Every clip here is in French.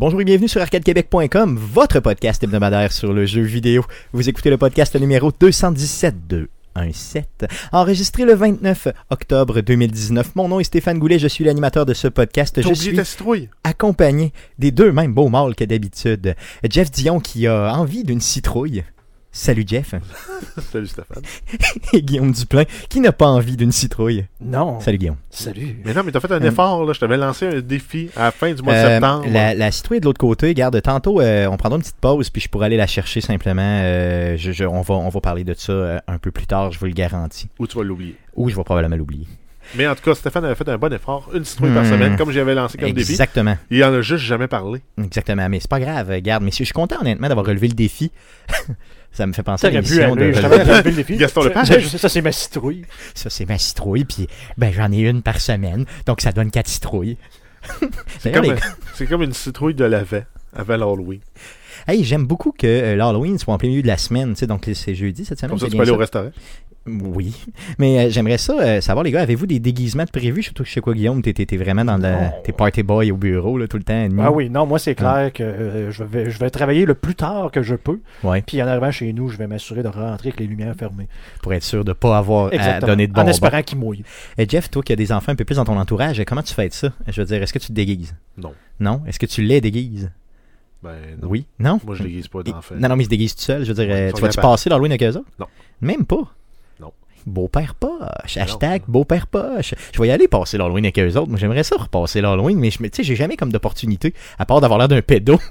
Bonjour et bienvenue sur arcadequebec.com, votre podcast hebdomadaire sur le jeu vidéo. Vous écoutez le podcast numéro 217 217, enregistré le 29 octobre 2019. Mon nom est Stéphane Goulet, je suis l'animateur de ce podcast. Je suis accompagné des deux mêmes beaux mâles que d'habitude. Jeff Dion qui a envie d'une citrouille. Salut Jeff. Salut Stéphane. Et Guillaume Duplain qui n'a pas envie d'une citrouille. Non. Salut Guillaume. Salut. Mais non, mais t'as fait un Euh, effort, là. Je t'avais lancé un défi à la fin du mois de Euh, septembre. la, la citrouille est de l'autre côté. Garde, tantôt, euh, on prendra une petite pause, puis je pourrais aller la chercher simplement. Euh, je- je- on, va, on va parler de ça un peu plus tard, je vous le garantis. Ou tu vas l'oublier. Ou je vais probablement l'oublier. Mais en tout cas, Stéphane avait fait un bon effort. Une citrouille par Hmm. semaine, comme j'avais lancé comme défi. Exactement. Il en a juste jamais parlé. Exactement. Mais c'est pas grave. Garde, messieurs, je suis content honnêtement d'avoir relevé le défi. ça me fait penser à l'émission de... le défi. Gaston Lepage. Ça, ça, c'est ma citrouille. Ça, c'est ma citrouille, puis ben, j'en ai une par semaine. Donc, ça donne quatre citrouilles. C'est comme, les- c'est comme une citrouille de l'avant, avant l'Halloween. Hey, j'aime beaucoup que euh, l'Halloween soit en plein milieu de la semaine. tu sais, Donc, c'est jeudi cette semaine. Comme ça, tu peux aller ça? au restaurant. Oui, mais euh, j'aimerais ça euh, savoir, les gars, avez-vous des déguisements de prévus? Surtout que je sais quoi, Guillaume, t'es, vraiment dans le... Non. T'es party boy au bureau, là, tout le temps. Ah oui, non, moi, c'est clair que euh, je, vais, je vais travailler le plus tard que je peux. Ouais, Puis en arrivant chez nous, je vais m'assurer de rentrer avec les lumières fermées. pour être sûr de pas avoir à donner de en bonbons. espérant qu'ils mouillent. Et Jeff, toi qui as des enfants un peu plus dans ton entourage, comment tu fais de ça? Je veux dire, est-ce que tu te déguises? Non. Non? Est-ce que tu les déguises? Ben, non. Oui? Non? Moi, je déguise pas d'enfants. Non, non, mais ils se déguisent tout seuls. Je veux dire, tu vas-tu passer l'Halloween avec eux autres? Non. Même pas? Beau-père poche. Non. Hashtag beau-père poche. Je vais y aller passer l'Halloween avec eux autres. Moi, j'aimerais ça repasser l'Halloween, mais tu sais, j'ai jamais comme d'opportunité, à part d'avoir l'air d'un pédo.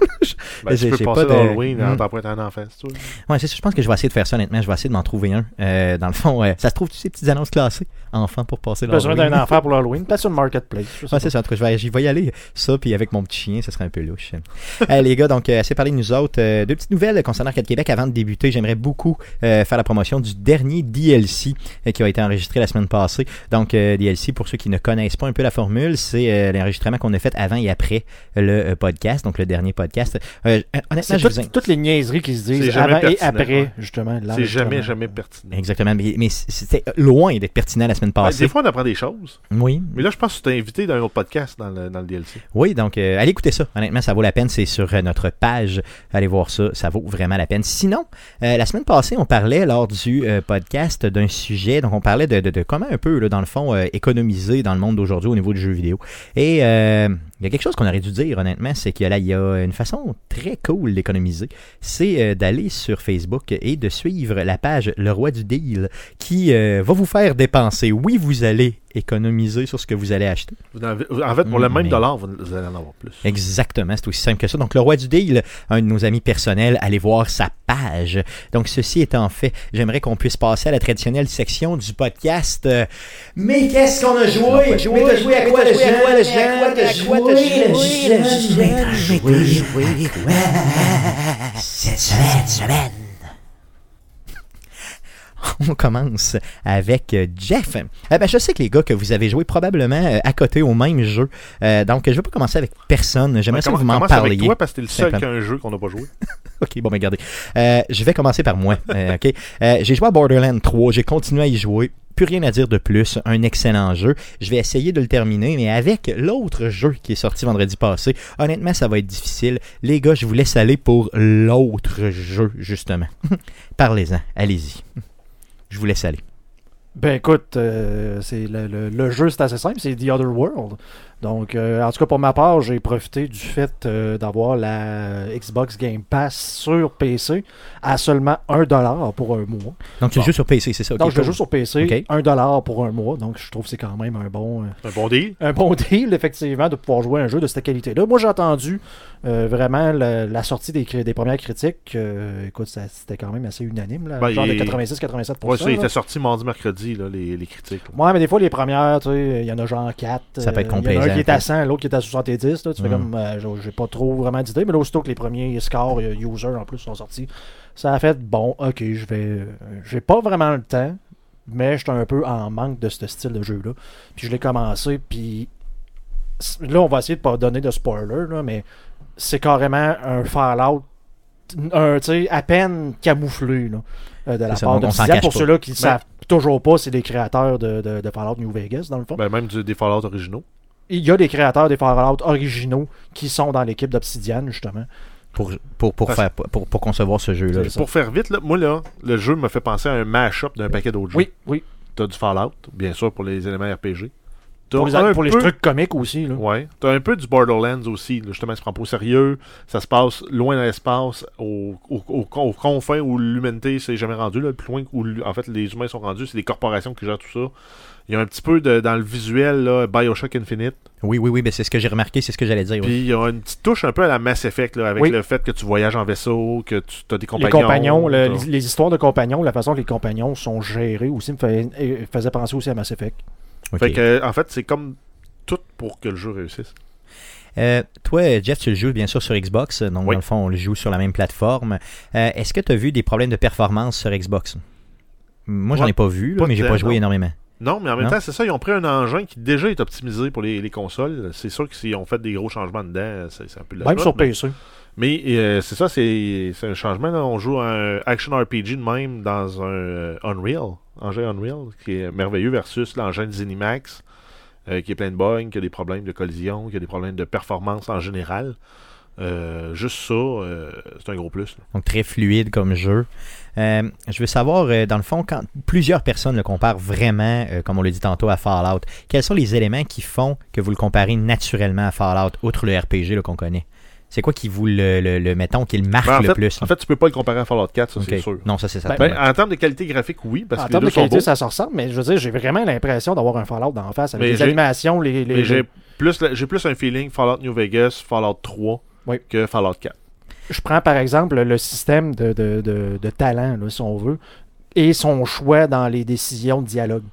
Ben, tu peux passer pas de- l'Halloween en Hmm. t'empruntant un enfant, veux. Ouais, c'est ça. Je pense que je vais essayer de faire ça, honnêtement. Je vais essayer de m'en trouver un. Euh, dans le fond, euh, ça se trouve, tu sais, petites annonces classées. Enfant pour passer Besoin l'Halloween. d'un enfant pour l'Halloween. Peut-être sur le marketplace. Ouais, pas. c'est ça. En tout cas, je vais, j'y vais y aller. Ça, puis avec mon petit chien, ça serait un peu louche. Euh, les gars, donc, euh, assez parlé de nous autres. Euh, deux petites nouvelles concernant Arcade Québec avant de débuter. J'aimerais beaucoup euh, faire la promotion du dernier DLC euh, qui a été enregistré la semaine passée. Donc, euh, DLC, pour ceux qui ne connaissent pas un peu la formule, c'est euh, l'enregistrement qu'on a fait avant et après le euh, podcast, donc le dernier podcast. Euh, honnêtement, C'est je vous in- toutes les niaiseries qui se disent jamais avant et après, ouais. justement. C'est jamais, jamais pertinent. Exactement, mais, mais c'était loin d'être pertinent la semaine Ben, des fois, on apprend des choses. Oui, Mais là, je pense que tu t'es invité dans un autre podcast dans le, dans le DLC. Oui, donc euh, allez écouter ça. Honnêtement, ça vaut la peine. C'est sur euh, notre page. Allez voir ça. Ça vaut vraiment la peine. Sinon, euh, la semaine passée, on parlait lors du podcast d'un sujet. Donc, on parlait de, de- de comment un peu, là, dans le fond, économiser dans le monde d'aujourd'hui au niveau du jeu vidéo. Et il y a quelque chose qu'on aurait dû dire, honnêtement, c'est qu'il y a, là, il y a une façon très cool d'économiser. C'est euh, d'aller sur Facebook et de suivre la page Le Roi du Deal qui euh, va vous faire dépenser. Oui, vous allez économiser sur ce que vous allez acheter. Vous en avez- En fait, pour le Hmm, même mais- dollar, vous vous allez en avoir plus. Exactement, c'est aussi simple que ça. Donc, le roi du deal, un de nos amis personnels, allez voir sa page. Donc, ceci étant fait, j'aimerais qu'on puisse passer à la traditionnelle section du podcast. euh, Mais qu'est-ce qu'on a joué? Mais t'as joué à quoi le? À quoi t'as joué le? Cette semaine, semaine. On commence avec euh, Jeff. Eh ben, je sais que les gars que vous avez joué probablement euh, à côté au même jeu. Euh, donc, je ne vais pas commencer avec personne. J'aimerais Ben, ça que commence- vous m'en commence avec parliez. toi parce que t'es le seul qui Simplement. a un jeu qu'on n'a pas joué. Ok, bon, ben regardez. Euh, je vais commencer par moi. euh, ok, j'ai joué à Borderlands 3. J'ai continué à y jouer. Plus rien à dire de plus. Un excellent jeu. Je vais essayer de le terminer, mais avec l'autre jeu qui est sorti vendredi passé, honnêtement, ça va être difficile. Les gars, je vous laisse aller pour l'autre jeu, justement. Parlez-en. Allez-y. Je vous laisse aller. Ben écoute, euh, c'est le, le- le jeu c'est assez simple, c'est The Other World. Donc, euh, en tout cas pour ma part, j'ai profité du fait euh, d'avoir la Xbox Game Pass sur PC à seulement 1$ pour un mois. Donc, tu Bon. joues sur PC, c'est ça? ok, Donc, je cool. joue sur PC, Ok. 1$ pour un mois. Donc, je trouve que c'est quand même un bon, euh, Un bon deal. un bon deal, effectivement, de pouvoir jouer à un jeu de cette qualité-là. Moi, j'ai entendu euh, vraiment la, la sortie des, premières critiques. euh, écoute, ça- c'était quand même assez unanime, là, Ben, genre il- de 86-87%. Ouais, ça, il là. était sorti mardi, mercredi, là, les, les critiques. Ouais, mais des fois, les premières, tu sais, il y en a genre 4. Ça peut être Il qui est à quoi. 100, l'autre qui est à 70. Là, tu fais Mm. comme, euh, j'ai- pas trop vraiment d'idées, mais là, aussitôt que les premiers scores euh, user en plus sont sortis, ça a fait bon, ok, je vais. J'ai pas vraiment le temps, mais j'étais un peu en manque de ce style de jeu-là. Puis je l'ai commencé, puis là, on va essayer de pas donner de spoiler, là, mais c'est carrément un Fallout, un, à peine camouflé là, euh, de la part de Obsidian. Pour ceux-là qui ne Ben- savent toujours pas, c'est les créateurs de, de, de Fallout New Vegas, dans le fond. Ben, même du- des Fallout originaux. Il y a des créateurs des Fallout originaux qui sont dans l'équipe d'Obsidian, justement. Pour, pour, pour, faire, pour, pour concevoir ce jeu-là. Pour faire vite, là, moi, là, le jeu me fait penser à un mash-up d'un paquet d'autres jeux. Oui, oui. T'as du Fallout, bien sûr, pour les éléments RPG. T'as Pour les, pour les peu- trucs comiques aussi. Là. Ouais. T'as un peu du Borderlands aussi. là. Justement, ça se prend pas au sérieux. Ça se passe loin dans l'espace, au, au, au, con- aux confins où l'humanité s'est jamais rendue. Là, le plus loin où en fait les humains sont rendus, c'est des corporations qui gèrent tout ça. Il y a un petit peu de, dans le visuel, là, Bioshock Infinite. Oui, oui, oui, ben c'est ce que j'ai remarqué, c'est ce que j'allais dire. oui. Puis il y a une petite touche un peu à la Mass Effect, là, avec Oui. le fait que tu voyages en vaisseau, que tu as des Les compagnons. compagnons, le- t'as- les, les histoires de compagnons, la façon que les compagnons sont gérés aussi me fait- euh, faisait penser aussi à Mass Effect. Fait que, en fait, c'est comme tout pour que le jeu réussisse. Euh, toi, Jeff, tu le joues bien sûr sur Xbox, donc Oui. dans le fond, on le joue sur la même plateforme. Euh, Est-ce que tu as vu des problèmes de performance sur Xbox? Moi, j'en Ouais, ai pas vu, là, pas mais j'ai pas joué non. énormément. Non, mais en même Non? temps, c'est ça, ils ont pris un engin qui déjà est optimisé pour les, les consoles. C'est sûr que s'ils ont fait des gros changements dedans, c'est un peu de la Même sur mais- PC. Mais euh, c'est ça, c'est c'est un changement. Là. On joue un action RPG de même dans un euh, Unreal, engin Unreal, qui est merveilleux versus l'engin de Zenimax, euh, qui est plein de bugs, qui a des problèmes de collision, qui a des problèmes de performance en général. Euh, juste ça, euh, c'est un gros plus. Donc très fluide comme jeu. Je veux savoir, dans le fond, quand plusieurs personnes le comparent vraiment, comme on l'a dit tantôt, à Fallout, quels sont les éléments qui font que vous le comparez naturellement à Fallout, outre le RPG qu'on connaît? C'est quoi qui vous le, le, le- mettons, qui le marque Ben, en, le fait, plus? en fait, tu peux pas le comparer à Fallout 4, ça c'est sûr. Non, ça c'est ça. Ben, Ben, en termes de qualité graphique, oui, parce en que les termes deux de sont qualité, beaux. ça se ressemble, mais je veux dire, j'ai vraiment l'impression d'avoir un Fallout d'en face avec Mais les animations, les. les- Mais j'ai plus, j'ai plus un feeling Fallout New Vegas, Fallout 3 Oui. que Fallout 4. Je prends par exemple le système de, de, de, de talent, là, si on veut, et son choix dans les décisions de dialogue.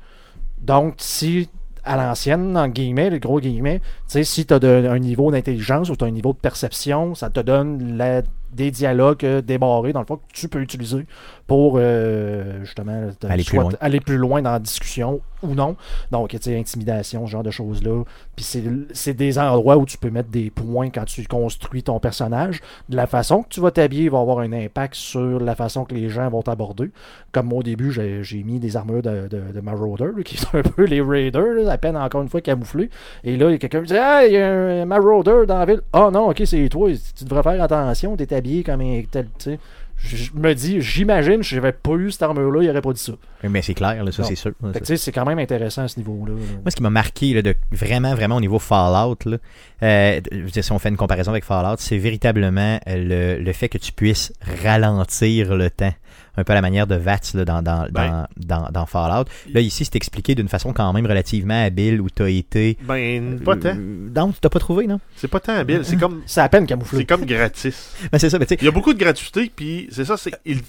Donc, si à l'ancienne, en guillemets, les gros guillemets, tu sais, si tu as un niveau d'intelligence ou tu as un niveau de perception, ça te donne la- des dialogues euh, débarrés, dans le fond, que tu peux utiliser pour euh, justement plus loin. aller plus loin dans la discussion ou non. Donc, tu sais, intimidation, ce genre de choses-là. Puis c'est- des endroits où tu peux mettre des points quand tu construis ton personnage. De la façon que tu vas t'habiller va avoir un impact sur la façon que les gens vont t'aborder. Comme moi, au début, j'ai mis des armures de, de, de Marauder, qui sont un peu les Raiders, à peine encore une fois camouflés. Et là, quelqu'un qui dit Ah, il y a un Marauder dans la ville. Ah non, ok, c'est toi. Tu devrais faire attention, t'es habillé comme un tel. tu sais. Je je me dis, j'imagine, si j'avais pas eu cette armure-là, il aurait pas dit ça. Mais c'est clair, là, ça c'est sûr. C'est quand même intéressant à ce niveau-là. là. Moi, ce qui m'a marqué là, de vraiment, vraiment au niveau Fallout, là, euh, je si on fait une comparaison avec Fallout, c'est véritablement euh, le, le fait que tu puisses ralentir le temps. Un peu à la manière de VATS là, dans, dans, Ben. dans, dans, dans Fallout. Là, ici, c'est expliqué d'une façon quand même relativement habile où tu as été. Ben, pas tant. Euh, Non, tu t'as pas trouvé, non? C'est pas tant habile. C'est comme, C'est à peine camouflé. c'est comme gratis. Ben, C'est ça, mais tu sais, Il y a beaucoup de gratuité, puis c'est ça, c'est il,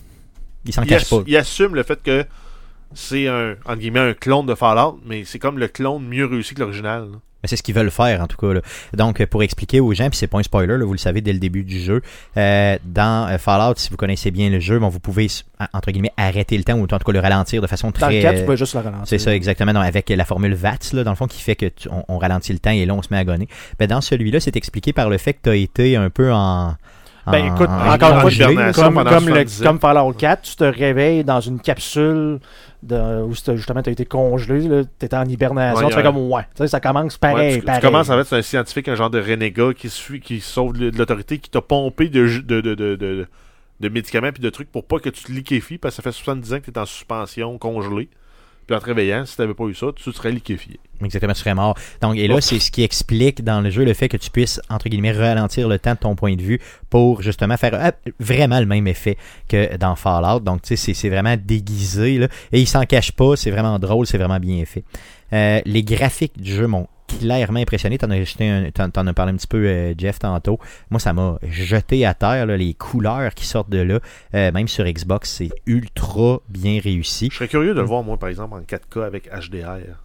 il s'en cache pas. il assume le fait que c'est un, entre guillemets, un clone de Fallout, mais c'est comme le clone mieux réussi que l'original. Mais c'est ce qu'ils veulent faire, en tout cas. là. Donc, euh, pour expliquer aux gens, puis c'est pas un spoiler, là, vous le savez dès le début du jeu, euh, dans euh, Fallout, si vous connaissez bien le jeu, bon, vous pouvez, entre guillemets, arrêter le temps, ou en tout cas le ralentir de façon Dans très... le 4, tu euh, peux juste le ralentir. c'est ça, exactement. Donc, avec la formule VATS, là, dans le fond, qui fait que tu- on, on ralentit le temps et là, on se met à gonner. Ben, dans celui-là, c'est expliqué par le fait que tu as été un peu en. Ben en- écoute, en- encore en une fois, comme, comme, le- 77. comme Fallout 4, tu te réveilles dans une capsule de, où justement tu as été congelé, tu étais en hibernation, Ouais, tu fais comme ouais. Tu sais, ça commence pareil. Ouais, tu, commences à être un scientifique, un genre de renégat qui suit, qui sauve de, l'autorité, qui t'a pompé de, ju- de, de, de, de, de médicaments puis de trucs pour pas que tu te liquéfies, parce que ça fait 70 ans que tu es en suspension, congelé. Puis en te réveillant, si t'avais pas eu ça, tu serais liquéfié. Exactement, tu serais mort. Donc, et là, Oh. c'est ce qui explique dans le jeu le fait que tu puisses, entre guillemets, ralentir le temps de ton point de vue pour justement faire euh, vraiment le même effet que dans Fallout. Donc, tu sais, c'est- c'est vraiment déguisé. Là. Et il s'en cache pas, c'est vraiment drôle, c'est vraiment bien fait. Euh, les graphiques du jeu m'ont clairement impressionné. T'en as, as parlé un petit peu, euh, Jeff, tantôt. Moi, ça m'a jeté à terre, là, les couleurs qui sortent de là. Euh, même sur Xbox, c'est ultra bien réussi. Je serais curieux de le voir, moi, par exemple, en 4K avec HDR.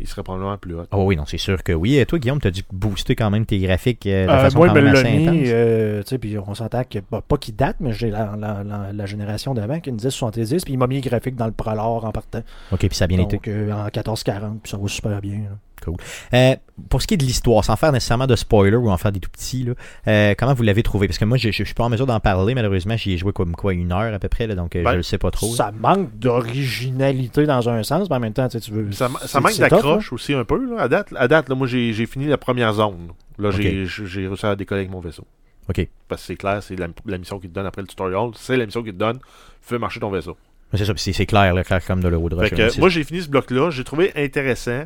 Il serait probablement plus hot. Oh oui, non, c'est sûr que oui. Et toi, Guillaume, tu as dû booster quand même tes graphiques euh, de Euh, façon moi, quand me même assez intense. euh, tu sais, puis on s'entend que, bah, pas qu'il date, mais j'ai la, la, la, la génération d'avant qui est une 1070, puis il m'a mis les graphiques dans le Prolor en partant. Ok, puis ça a bien été. Donc, euh, en 1440, puis ça va super bien. là. Cool. Euh, pour ce qui est de l'histoire, sans faire nécessairement de spoiler ou en faire des tout petits, là, euh, comment vous l'avez trouvé? Parce que moi, je, je, suis pas en mesure d'en parler, malheureusement. J'y ai joué comme quoi une heure à peu près, là, donc euh, Ben, je le sais pas trop. là. Ça manque d'originalité dans un sens, mais en même temps, tu sais, tu veux. Ça, manque d'accroche aussi un peu. Là. À, date, à date, là, moi, j'ai fini la première zone. Là, j'ai j'ai réussi à décoller avec mon vaisseau. Ok. Parce que c'est clair, c'est la, la mission qui te donne après le tutorial. C'est la mission qui te donne. Fais marcher ton vaisseau. C'est ça, c'est clair, là, clair comme de l'eau de que, moi, j'ai fini ce bloc-là. J'ai trouvé intéressant.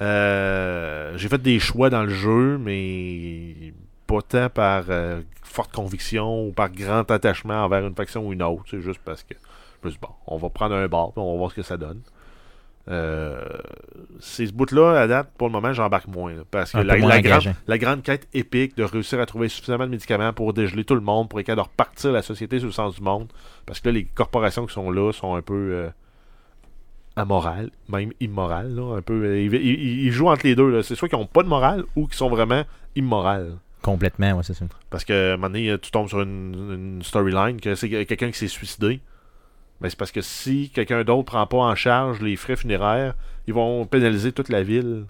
Euh, j'ai fait des choix dans le jeu, mais pas tant par euh, forte conviction ou par grand attachement envers une faction ou une autre. C'est juste parce que je me suis dit, bon, on va prendre un bar, on va voir ce que ça donne. Euh, ces bouts-là, à date, pour le moment, j'embarque moins. là, parce que Un peu la, moins la grande, engageant. la grande quête épique de réussir à trouver suffisamment de médicaments pour dégeler tout le monde, pour être capable de repartir la société sur le sens du monde. Parce que là, les corporations qui sont là sont un peu euh, amorales, même immorales. Là, un peu, ils, ils- ils jouent entre les deux. C'est soit qu'ils n'ont pas de morale ou qu'ils sont vraiment immorales. Complètement, ouais, c'est ça. Parce que à un moment donné, tu tombes sur une, une storyline que c'est quelqu'un qui s'est suicidé. Mais c'est parce que si quelqu'un d'autre prend pas en charge les frais funéraires, ils vont pénaliser toute la ville.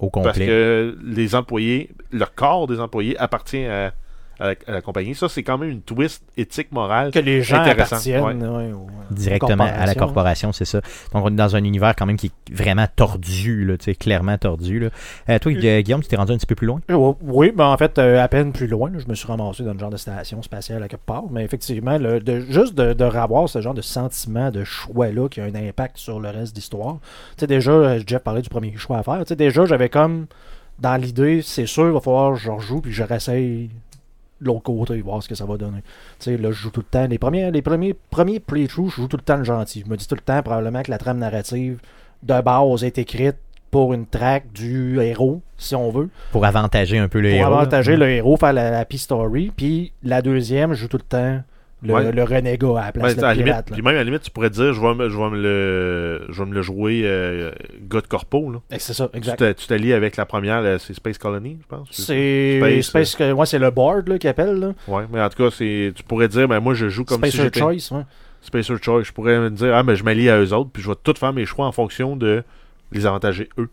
Au Parce complet. que les employés, le corps des employés appartient à, à la, à la compagnie. Ça, c'est quand même une twist éthique morale. Que les gens appartiennent ouais, Directement à la corporation, c'est ça. Donc, on est dans un univers quand même qui est vraiment tordu, là, tu sais, clairement tordu. Là. Euh, toi, Gu- Guillaume, tu t'es rendu un petit peu plus loin? Euh, Oui, mais en fait, euh, à peine plus loin, là, je me suis ramassé dans le genre de station spatiale à quelque part. Mais effectivement, le- de, juste de, de revoir ce genre de sentiment de choix-là qui a un impact sur le reste de l'histoire. Tu sais, déjà, euh, Jeff parlait du premier choix à faire. Tu sais, déjà, j'avais comme dans l'idée, c'est sûr, il va falloir que je rejoue puis je réessaye l'autre côté, voir ce que ça va donner. Tu sais, là, je joue tout le temps. Les premiers, les premiers, premiers playthroughs, je joue tout le temps le gentil. Je me dis tout le temps, probablement, que la trame narrative de base est écrite pour une track du héros, si on veut Pour avantager un peu le pour héros. là. avantager le héros, faire la, la happy story. Puis la deuxième, je joue tout le temps le, Ouais. le renégat à la place Ouais, de la pirate. limite, puis même à la limite, tu pourrais dire, je vais me, je vais me le, je vais me le jouer euh, de corpo. Eh, C'est ça, Tu exact. tu t'allies avec la première, là, c'est Space Colony, je pense. C'est Space, Space, que- ouais, c'est le board là, qui appelle. Là. Ouais, mais en tout cas, c'est, tu pourrais dire, ben moi, je joue comme si Spacer j'étais... Choice. Ouais. Spacer Choice. Je pourrais me dire, ah, ben je m'allie à eux autres, puis je vais tout faire mes choix en fonction de les avantager eux.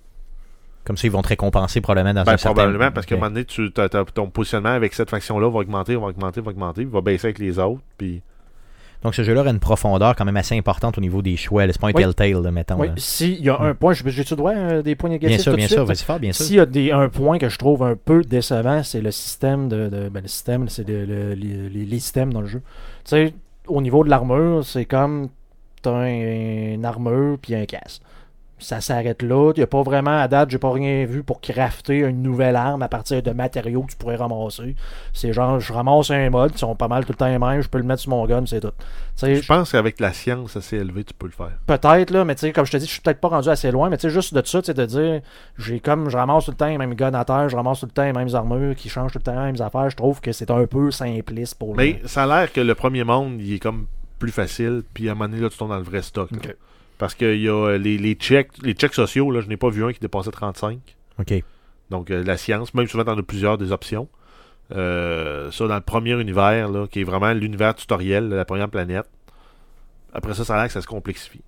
Comme ça, ils vont te récompenser probablement dans Ben, un certain... probablement, parce qu'à un moment donné, tu, ton positionnement avec cette faction-là va augmenter, va augmenter, va augmenter, il va baisser avec les autres, puis... Donc, ce jeu-là a une profondeur quand même assez importante au niveau des choix. C'est pas un Oui. telltale, là, mettons. Oui. S'il y a un point, je- j'ai-tu droit à des points négatifs Bien sûr, tout de bien suite, sûr. bien sûr. S'il y a des, un point que je trouve un peu décevant, c'est le système de, de- ben, le système, c'est le- le- les, les- les systèmes dans le jeu. Tu sais, au niveau de l'armure, c'est comme t'as un, une armure puis un casque. Ça s'arrête là. Il y a pas vraiment, à date, j'ai pas rien vu pour crafter une nouvelle arme à partir de matériaux que tu pourrais ramasser. C'est genre, je ramasse un mode, ils sont pas mal tout le temps les mêmes, je peux le mettre sur mon gun, c'est tout. Je pense qu'avec la science assez élevée, tu peux le faire. Peut-être, là, mais tu sais, comme je te dis, je suis peut-être pas rendu assez loin, mais tu sais, juste de ça, tu sais, de dire, j'ai comme, je ramasse tout le temps les mêmes guns à terre, je ramasse tout le temps les mêmes armures qui changent tout le temps les mêmes affaires, je trouve que c'est un peu simpliste pour Mais ça a l'air que le premier monde, il est comme plus facile, puis à un moment donné, là, tu tombes dans le vrai stock. Parce qu'il y a euh, les, les checks, les checks sociaux, là, je n'ai pas vu un qui dépassait 35. OK. Donc, euh, la science, même souvent, t'en as plusieurs des options. Euh, ça, dans le premier univers, là, qui est vraiment l'univers tutoriel de la première planète. Après ça, ça a l'air que ça se complexifie.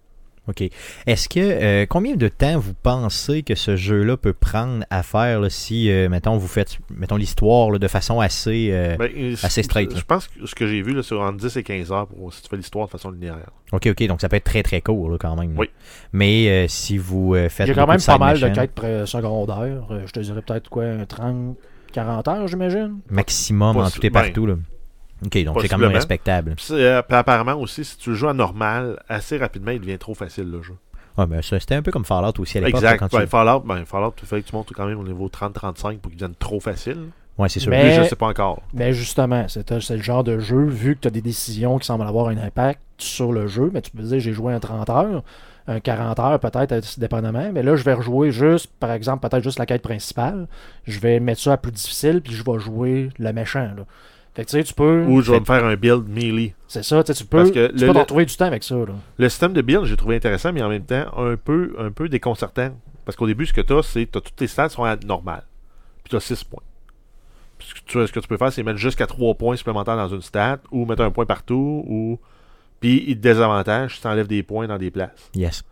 OK. Est-ce que euh, combien de temps vous pensez que ce jeu-là peut prendre à faire là, si, euh, mettons, vous faites mettons l'histoire là, de façon assez. euh, Ben, assez straight, Je pense que ce que j'ai vu, là, c'est entre 10 et 15 heures pour si tu fais l'histoire de façon linéaire. OK, OK, donc ça peut être très très court là, quand même. Oui. Mais euh, si vous euh, faites. J'ai quand beaucoup même de pas mal de quêtes pré- secondaires, euh, je te dirais peut-être quoi, un 30, 40 heures, j'imagine? Maximum en tout et ben, partout. Là. OK, donc c'est quand même respectable. Puis, euh, puis apparemment aussi, si tu le joues à normal, assez rapidement, il devient trop facile le jeu. Ouais, ben, ça, c'était un peu comme Fallout aussi à l'époque. Exact. quand tu- Ben, Fallout, ben, Fallout, il fallait que tu montes quand même au niveau 30-35 pour qu'il devienne trop facile. Ouais, c'est sûr. Mais- je sais pas encore. Mais justement, c'est c'est le genre de jeu, vu que tu as des décisions qui semblent avoir un impact sur le jeu, mais tu peux dire j'ai joué un 30 heures, un 40 heures peut-être, euh, dépendamment, mais là je vais rejouer juste, par exemple, peut-être juste la quête principale, je vais mettre ça à plus difficile, puis je vais jouer le méchant. Là. Fait que tu sais, tu peux. Ou je vais me faire un build melee. C'est ça, tu sais, tu peux. Parce que tu le- peux t'en trouver du temps avec ça. Là. Le système de build, j'ai trouvé intéressant, mais en même temps, un peu, un peu déconcertant. Parce qu'au début, ce que tu as, c'est que toutes tes stats sont à normales. Puis tu as 6 points. Puis ce que tu, ce que tu peux faire, c'est mettre jusqu'à 3 points supplémentaires dans une stat, ou mettre un point partout, ou. Puis il te désavantage tu enlèves des points dans des places. Yes.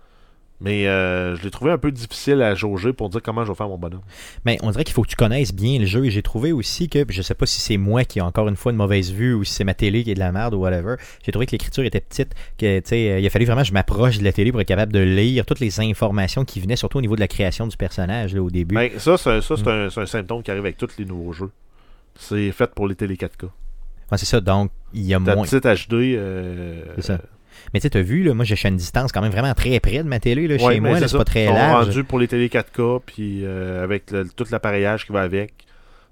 Mais euh, je l'ai trouvé un peu difficile à jauger pour dire comment je vais faire mon bonhomme. Mais on dirait qu'il faut que tu connaisses bien le jeu. Et j'ai trouvé aussi que, je sais pas si c'est moi qui ai encore une fois une mauvaise vue ou si c'est ma télé qui est de la merde ou whatever. J'ai trouvé que l'écriture était petite. Que, tu sais, il a fallu vraiment que je m'approche de la télé pour être capable de lire toutes les informations qui venaient, surtout au niveau de la création du personnage là, au début. Ben, ça, c'est ça, c'est un, c'est un symptôme qui arrive avec tous les nouveaux jeux. C'est fait pour les télé 4K. Ouais, c'est ça. Donc, il y a Ta moins. petite HD. euh, C'est ça. Mais tu sais, t'as vu, là, moi, à une distance quand même vraiment très près de ma télé, là, Ouais, chez moi. c'est pas très large. rendus pour les télé 4K, puis euh, avec le- tout l'appareillage qui va avec.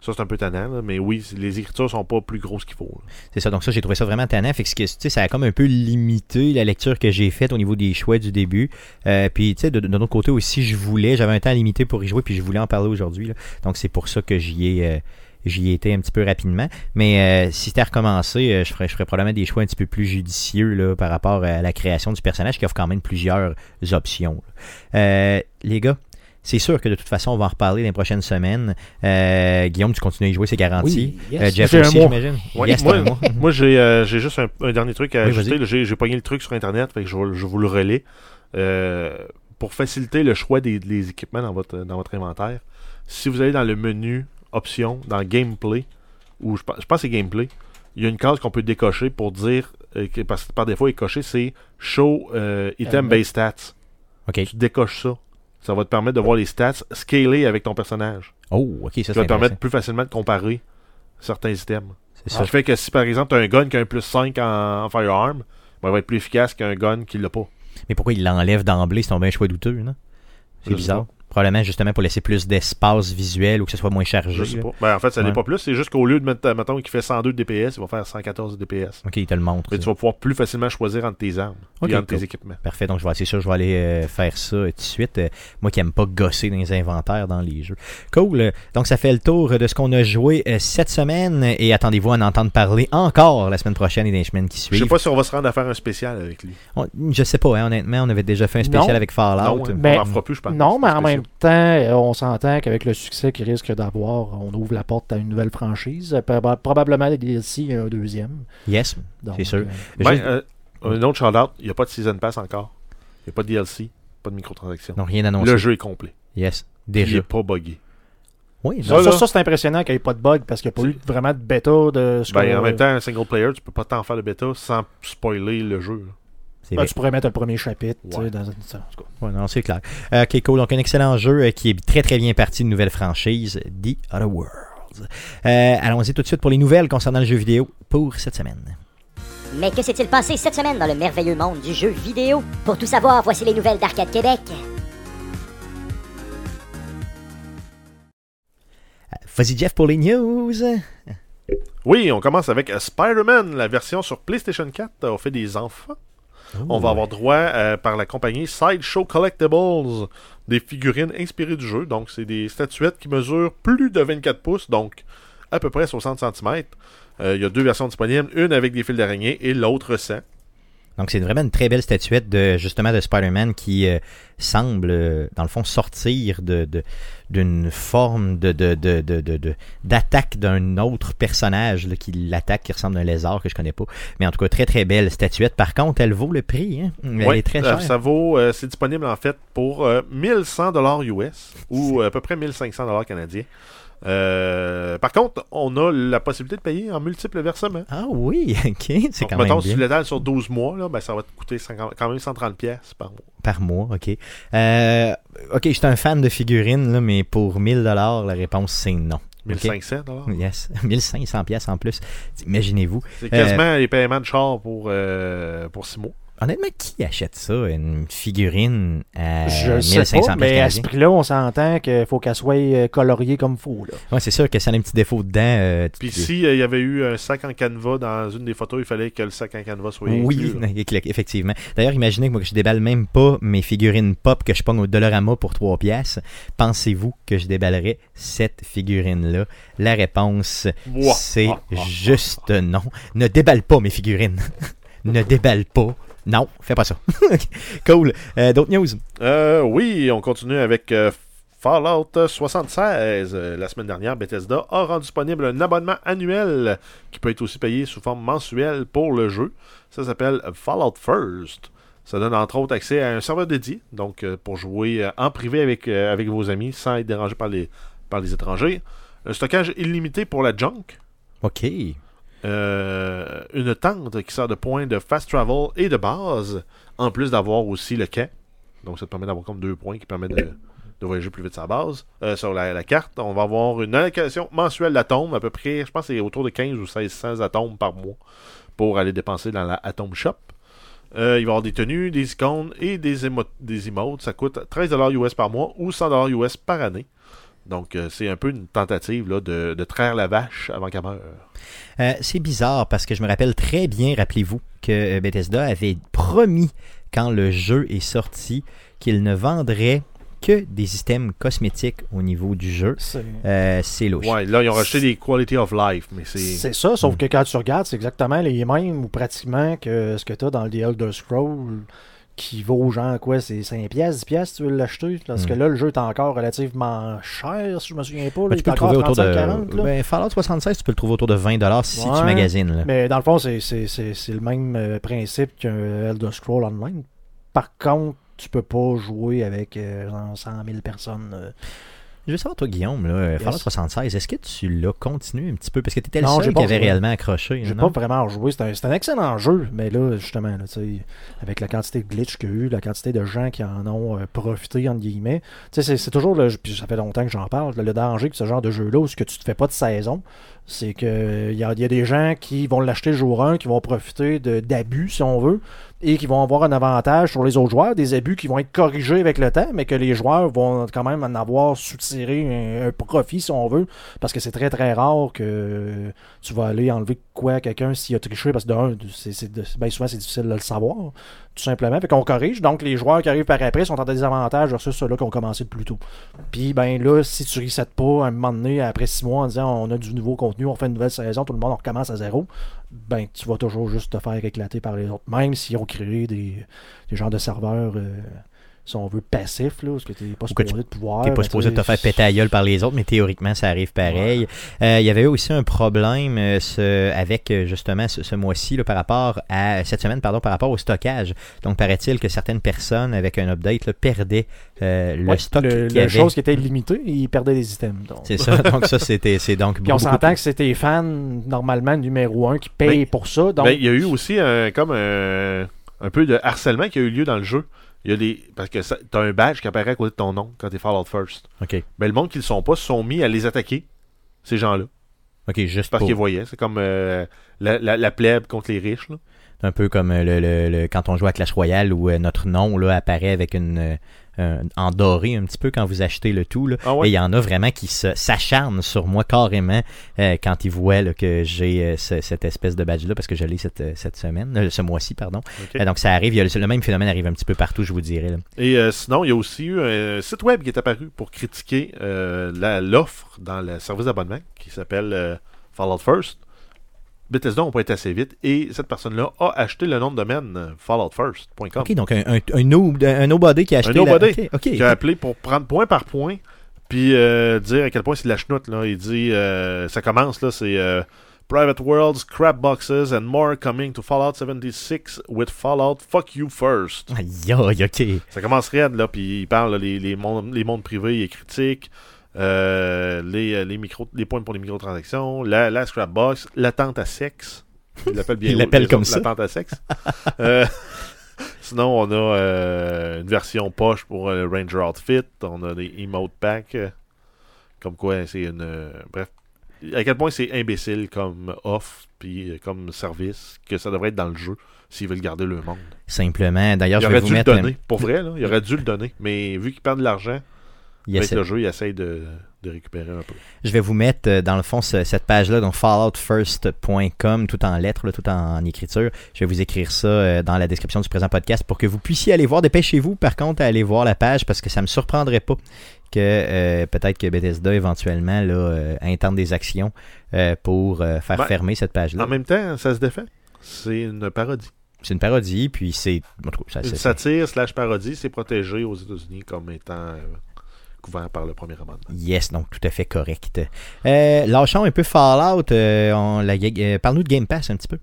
Ça, c'est un peu tannant, là, mais oui, les écritures sont pas plus grosses qu'il faut. C'est ça, donc ça, j'ai trouvé ça vraiment tannant. Fait que, tu sais, ça a comme un peu limité la lecture que j'ai faite au niveau des choix du début. Euh, puis, tu sais, de, de notre côté aussi, je voulais, j'avais un temps limité pour y jouer, puis je voulais en parler aujourd'hui. Donc, c'est pour ça que j'y ai, euh, j'y ai été un petit peu rapidement. Mais euh, si c'était à recommencer, euh, je ferais, je ferais probablement des choix un petit peu plus judicieux là, par rapport à la création du personnage qui offre quand même plusieurs options. Euh, les gars, c'est sûr que de toute façon, on va en reparler dans les prochaines semaines. Euh, Guillaume, tu continues à y jouer, c'est garanti. Oui, yes. Euh, Jeff aussi, j'imagine. Ouais, Yes, moi, j'ai euh, j'ai juste un, un dernier truc à Oui, ajouter. J'ai j'ai pogné le truc sur Internet, fait que je, vous le relais. Euh, pour faciliter le choix des, des équipements dans votre, dans votre inventaire, si vous allez dans le menu Options, dans Gameplay, ou je, pense- je pense que c'est Gameplay, il y a une case qu'on peut décocher pour dire, euh, que- parce que par défaut, il est coché, c'est Show euh, Item Based Stats. OK. Tu décoches ça. Ça va te permettre de voir les stats scalés avec ton personnage. Oh, ok, ça Ça va te permettre plus facilement de comparer certains items. Ça. qui fait que si par exemple tu as un gun qui a un plus 5 en, en firearm, ben, il va être plus efficace qu'un gun qui l'a pas. Mais pourquoi il l'enlève d'emblée? C'est un bien choix douteux, non? C'est bizarre. Probablement justement pour laisser plus d'espace visuel ou que ce soit moins chargé. Je sais pas. Ben, en fait, ça Ouais. n'est pas plus. C'est juste qu'au lieu de mettre, mettons, qu'il fait 102 DPS, il va faire 114 DPS. Ok, il te le montre. Mais tu vas pouvoir plus facilement choisir entre tes armes et entre cool. tes équipements. Parfait, donc je vais c'est sûr, je vais aller euh, faire ça euh, tout de suite. Euh, moi qui aime pas gosser dans les inventaires dans les jeux. Cool. Donc ça fait le tour de ce qu'on a joué euh, cette semaine et attendez-vous à en entendre parler encore la semaine prochaine et dans les semaines qui Je suivent. sais pas si on va se rendre à faire un spécial avec lui. On- je sais pas, hein, honnêtement, on avait déjà fait un spécial Non. avec Fallout. Non, hein. Ben, on en fera plus, je pense. Non, mais en Spécial. Même temps, euh, on s'entend qu'avec le succès qu'il risque d'avoir, on ouvre la porte à une nouvelle franchise. Euh, proba- Probablement des DLC et un deuxième. Yes, c'est sûr. euh, Ben, euh, un autre shout-out, il n'y a pas de Season Pass encore. Il n'y a pas de DLC, pas de microtransactions. non, rien annoncé. Le jeu est complet. Yes, Il déjà. n'est pas buggé. Oui, Ça, ça, ça, c'est impressionnant qu'il n'y ait pas de bug parce qu'il n'y a pas eu vraiment de bêta de ce Ben, en même temps, un single player, tu peux pas t'en faire de bêta sans spoiler le jeu. là. Ben, tu pourrais mettre le premier chapitre. tu sais, Ouais. dans, ça, en tout cas. Ouais, non, c'est clair. Euh, ok, cool. Donc, un excellent jeu euh, qui est très, très bien parti de nouvelle franchise, The Other Worlds. Euh, Allons-y tout de suite pour les nouvelles concernant le jeu vidéo pour cette semaine. Mais que s'est-il passé cette semaine dans le merveilleux monde du jeu vidéo? Pour tout savoir, voici les nouvelles d'Arcade Québec. Euh, Vas-y, Jeff, pour les news. Oui, on commence avec euh, Spider-Man, la version sur PlayStation 4 a fait des enfants. On va avoir droit euh, par la compagnie Sideshow Collectibles des figurines inspirées du jeu. Donc, c'est des statuettes qui mesurent plus de 24 pouces, donc à peu près 60 cm. Il y a deux versions disponibles, une avec des fils d'araignée et l'autre sans. Donc, c'est vraiment une très belle statuette de justement de Spider-Man qui euh, semble, euh, dans le fond, sortir de d'une forme de de- de- de- de- de- d'attaque d'un autre personnage là, qui l'attaque, qui ressemble à un lézard que je connais pas. Mais en tout cas, très très belle statuette. Par contre, elle vaut le prix. Hein? Elle Ouais, est très euh, chère. ça vaut, euh, c'est disponible en fait pour euh, 1100 dollars US ou à peu près 1500 dollars canadiens. Euh, par contre, on a la possibilité de payer en multiples versements. Ah oui, ok, c'est quand mettons, même si bien. tu l'étales sur 12 mois, là, ben, ça va te coûter 50 quand même 130 pièces par mois. Par mois, ok. Euh, ok, je suis un fan de figurines, là, mais pour 1000 dollars, la réponse c'est non. Ok? 1500 dollars? Yes, 1500 pièces en plus. Imaginez-vous. C'est quasiment les paiements de char pour, euh, pour 6 mois. Honnêtement, qui achète ça, une figurine à Je sais 1500 pas, mais à ce prix-là, on s'entend qu'il faut qu'elle soit euh, coloriée comme faut. Là. Ouais, c'est sûr que ça a un petit défaut dedans. euh, Puis s'il y avait eu un sac en canevas dans une des photos, il fallait que le sac en canevas soit Oui, inclus, effectivement. D'ailleurs, imaginez que moi que je déballe même pas mes figurines pop que je pogne au Dollarama pour 3 pièces. Pensez-vous que je déballerais cette figurine-là? La réponse, c'est Ah, ah, juste non. Ne déballe pas mes figurines. ne déballe pas. Non, fais pas ça. cool. Euh, D'autres news? Euh, oui, on continue avec euh, Fallout 76. Euh, la semaine dernière, Bethesda a rendu disponible un abonnement annuel qui peut être aussi payé sous forme mensuelle pour le jeu. Ça s'appelle Fallout First. Ça donne entre autres accès à un serveur dédié, donc pour jouer en privé avec, avec vos amis sans être dérangé par les, par les étrangers. Un stockage illimité pour la junk. OK. Euh, une tente qui sert de point de fast travel et de base, en plus d'avoir aussi le quai. Donc ça te permet d'avoir comme deux points qui permettent de, voyager plus vite sur la base. Euh, sur la, carte, on va avoir une allocation mensuelle d'atomes, à peu près, je pense c'est autour de 15 ou 1600 atomes par mois pour aller dépenser dans la Atom Shop. Euh, il va y avoir des tenues, des icônes et des, des emotes. Ça coûte 13$ US par mois ou 100$ US par année. Donc, euh, c'est un peu une tentative là, de, de traire la vache avant qu'elle meure. Euh, c'est bizarre parce que je me rappelle très bien, rappelez-vous, que euh, Bethesda avait promis quand le jeu est sorti qu'il ne vendrait que des items cosmétiques au niveau du jeu. C'est Euh, c'est louche. Ouais, là, ils ont rajouté des quality of life, mais c'est. c'est ça, sauf que quand tu regardes, c'est exactement les mêmes ou pratiquement que ce que tu as dans le The Elder Scroll qui vaut genre quoi, c'est 5 pièces, 10 pièces tu veux l'acheter? Parce que Mm. là le jeu est encore relativement cher si je me souviens pas, là, Ben, tu peux le trouver autour de. 35-40, là. Ben, Fallout 76, tu peux le trouver autour de 20$ si tu magasines. là. Mais dans le fond, c'est, le même euh, principe qu'un Elder Scroll Online. Par contre, tu peux pas jouer avec euh, genre 100 000 personnes. euh. Je veux savoir, toi, Guillaume, là, Yes. Fallout 76, est-ce que tu l'as continué un petit peu? Parce que tu étais le Non, seul qui avait réellement accroché. J'ai pas vraiment rejoué. C'est un, un excellent jeu, mais là, justement, là, avec la quantité de glitch qu'il y a eu, la quantité de gens qui en ont euh, profité, entre guillemets, c'est, toujours, le, puis ça fait longtemps que j'en parle, le danger de ce genre de jeu-là, où ce que tu te fais pas de saison, c'est que il y y a des gens qui vont l'acheter jour 1, qui vont profiter d'abus, si on veut, et qui vont avoir un avantage sur les autres joueurs, des abus qui vont être corrigés avec le temps, mais que les joueurs vont quand même en avoir soutiré un, un profit, si on veut, parce que c'est très très rare que tu vas aller enlever quoi à quelqu'un s'il a triché, parce que d'un, c'est, de- ben souvent c'est difficile de le savoir, tout simplement. Fait qu'on corrige, donc les joueurs qui arrivent par après sont en désavantage versus ceux-là qui ont commencé plus tôt. Puis ben là, si tu reset pas un moment donné, après six mois, en disant on a du nouveau contenu, on fait une nouvelle saison, tout le monde on recommence à zéro, ben tu vas toujours juste te faire éclater par les autres, même s'ils ont créé des, des genres de serveurs. euh, si on veut passifs, là, parce que t'es pas supposé de pouvoir. T'es pas ben, supposé tu te faire péter à gueule par les autres, mais théoriquement, ça arrive pareil. Euh, Il y avait eu aussi un problème euh, ce- avec euh, justement ce, ce mois-ci par rapport à cette semaine, pardon, par rapport au stockage. Donc, paraît-il que certaines personnes avec un update là, perdaient euh, le ouais, stock le- la avait. chose qui était limitée, ils perdaient des items. C'est ça. Donc, ça, c'était c'est donc Puis on s'entend que c'est tes fans, normalement, numéro un, qui payent Ben, pour ça. Donc, Ben, il y a eu aussi un, comme un, un peu de harcèlement qui a eu lieu dans le jeu. Il y a des. Parce que t'as un badge qui apparaît à côté de ton nom quand t'es Fallout First. OK. Ben, le monde qui le sont pas se sont mis à les attaquer, ces gens-là. OK, juste Parce pour- qu'ils voyaient. C'est comme euh, la, la, la plèbe contre les riches. Là. un peu comme euh, le, le- le- quand on joue à Clash Royale où euh, notre nom là, apparaît avec une euh, en doré un petit peu quand vous achetez le tout. Là. Ah ouais? Et il y en a vraiment qui s'acharnent sur moi carrément euh, quand ils voient là, que j'ai euh, ce- cette espèce de badge-là, parce que je l'ai cette, euh, cette semaine, euh, ce mois-ci, pardon. Euh, donc ça arrive, il y a le, le même phénomène arrive un petit peu partout, je vous dirais. là. Et euh, sinon, il y a aussi eu un site web qui est apparu pour critiquer euh, l'offre dans le service d'abonnement qui s'appelle euh, Fallout First. Bethesda n'ont pas été assez vite et cette personne-là a acheté le nom de domaine falloutfirst.com. OK, donc un, un, un, no- un nobody qui a acheté... Un la- nobody qui a appelé pour prendre point par point puis euh, dire à quel point c'est de la chenoute. Là. Il dit, euh, ça commence, là, c'est euh, Private Worlds, Crap Boxes and more coming to Fallout 76 with Fallout Fuck You First. Aïe, OK. Ça commence raide, là, puis il parle, là, les, les, mondes, les mondes privés, il est critique, les, euh, les, micro, les points pour les microtransactions, la, la Scrapbox, l'attente à sexe. Il l'appelle bien Il l'appelle comme autres, ça. L'attente à sexe. Euh, sinon, on a euh, une version poche pour euh, Ranger Outfit, on a des emote packs, euh, comme quoi c'est une... euh, bref, à quel point c'est imbécile comme offre, puis euh, comme service, que ça devrait être dans le jeu, s'ils veulent garder le monde. Simplement, d'ailleurs, Il je vais aurait vous dû le donner. Pour vrai, là, il aurait dû le donner. Mais vu qu'il perd de l'argent, il avec le jeu, il essaye de, de récupérer un peu. Je vais vous mettre euh, dans le fond ce- cette page-là, donc falloutfirst.com, tout en lettres, là, tout en, en écriture. Je vais vous écrire ça euh, dans la description du présent podcast pour que vous puissiez aller voir. Dépêchez-vous, par contre, à aller voir la page parce que ça me surprendrait pas que euh, peut-être que Bethesda éventuellement là, euh, intente des actions euh, pour faire Ben, fermer cette page-là. En même temps, ça se défait. C'est une parodie. C'est une parodie, puis c'est. ça- Une c'est- satire slash parodie, c'est protégé aux États-Unis comme étant couvert par le premier amendement. Yes, donc tout à fait correct. Euh, lâchons un peu Fallout. euh, on, la, euh, Parle-nous de Game Pass un petit peu.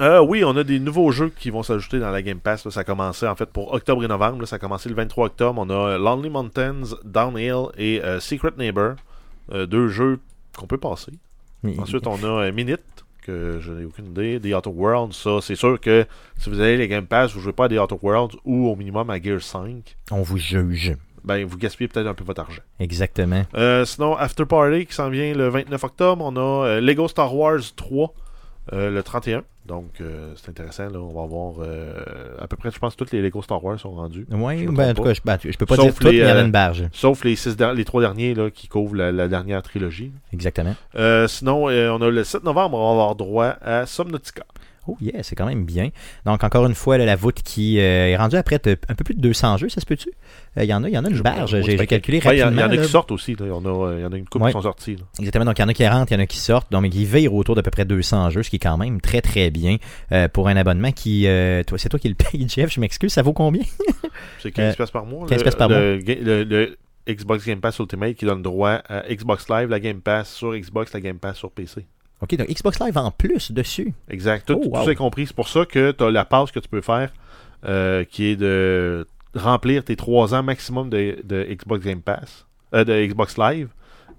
Euh, oui, on a des nouveaux jeux qui vont s'ajouter dans la Game Pass. là. Ça a commencé en fait pour octobre et novembre. là. Ça a commencé le 23 octobre. On a euh, Lonely Mountains, Downhill et euh, Secret Neighbor. Euh, deux jeux qu'on peut passer. Ensuite, on a euh, Minute, que je n'ai aucune idée. The Outer Worlds, ça, c'est sûr que si vous avez les Game Pass, vous jouez pas à The Outer Worlds ou au minimum à Gear 5, On vous juge. Ben vous gaspillez peut-être un peu votre argent. Exactement. Euh, sinon, After Party qui s'en vient le 29 octobre, on a euh, Lego Star Wars 3 euh, le 31. Donc, euh, c'est intéressant. Là. On va avoir euh, à peu près, je pense, tous les Lego Star Wars sont rendus. Oui, ben, en tout cas, je, ben, je peux pas Sauf dire tout, mais il y a une barge. Sauf les, six les trois derniers là, qui couvrent la, la dernière trilogie. Exactement. Euh, sinon, on a le 7 novembre, on va avoir droit à Subnautica. Oh yeah, c'est quand même bien. Donc encore une fois, là, la voûte qui euh, est rendue après un peu plus de 200 jeux, ça se peut-tu? Euh, Il y en a, il y en a une barge, j'ai calculé Ouais, rapidement. il y en a là. qui sortent aussi. là. Il y en a, euh, il y en a une couple Ouais. qui sont sortis. là. Exactement, donc il y en a qui rentrent, il y en a qui sortent, donc qui virent autour d'à peu près 200 jeux, ce qui est quand même très très bien euh, pour un abonnement qui... toi, c'est toi qui le paye, Jeff, je m'excuse, ça vaut combien? C'est 15 Euh, piastres par mois. 15 le, par le, ga- le- le Xbox Game Pass Ultimate qui donne droit à Xbox Live, la Game Pass sur Xbox, la Game Pass sur PC. Ok, donc Xbox Live en plus dessus. Exact. Tout, Oh, wow. est compris. C'est pour ça que tu as la passe que tu peux faire euh, qui est de remplir tes 3 ans maximum de, de Xbox Game Pass, euh, de Xbox Live,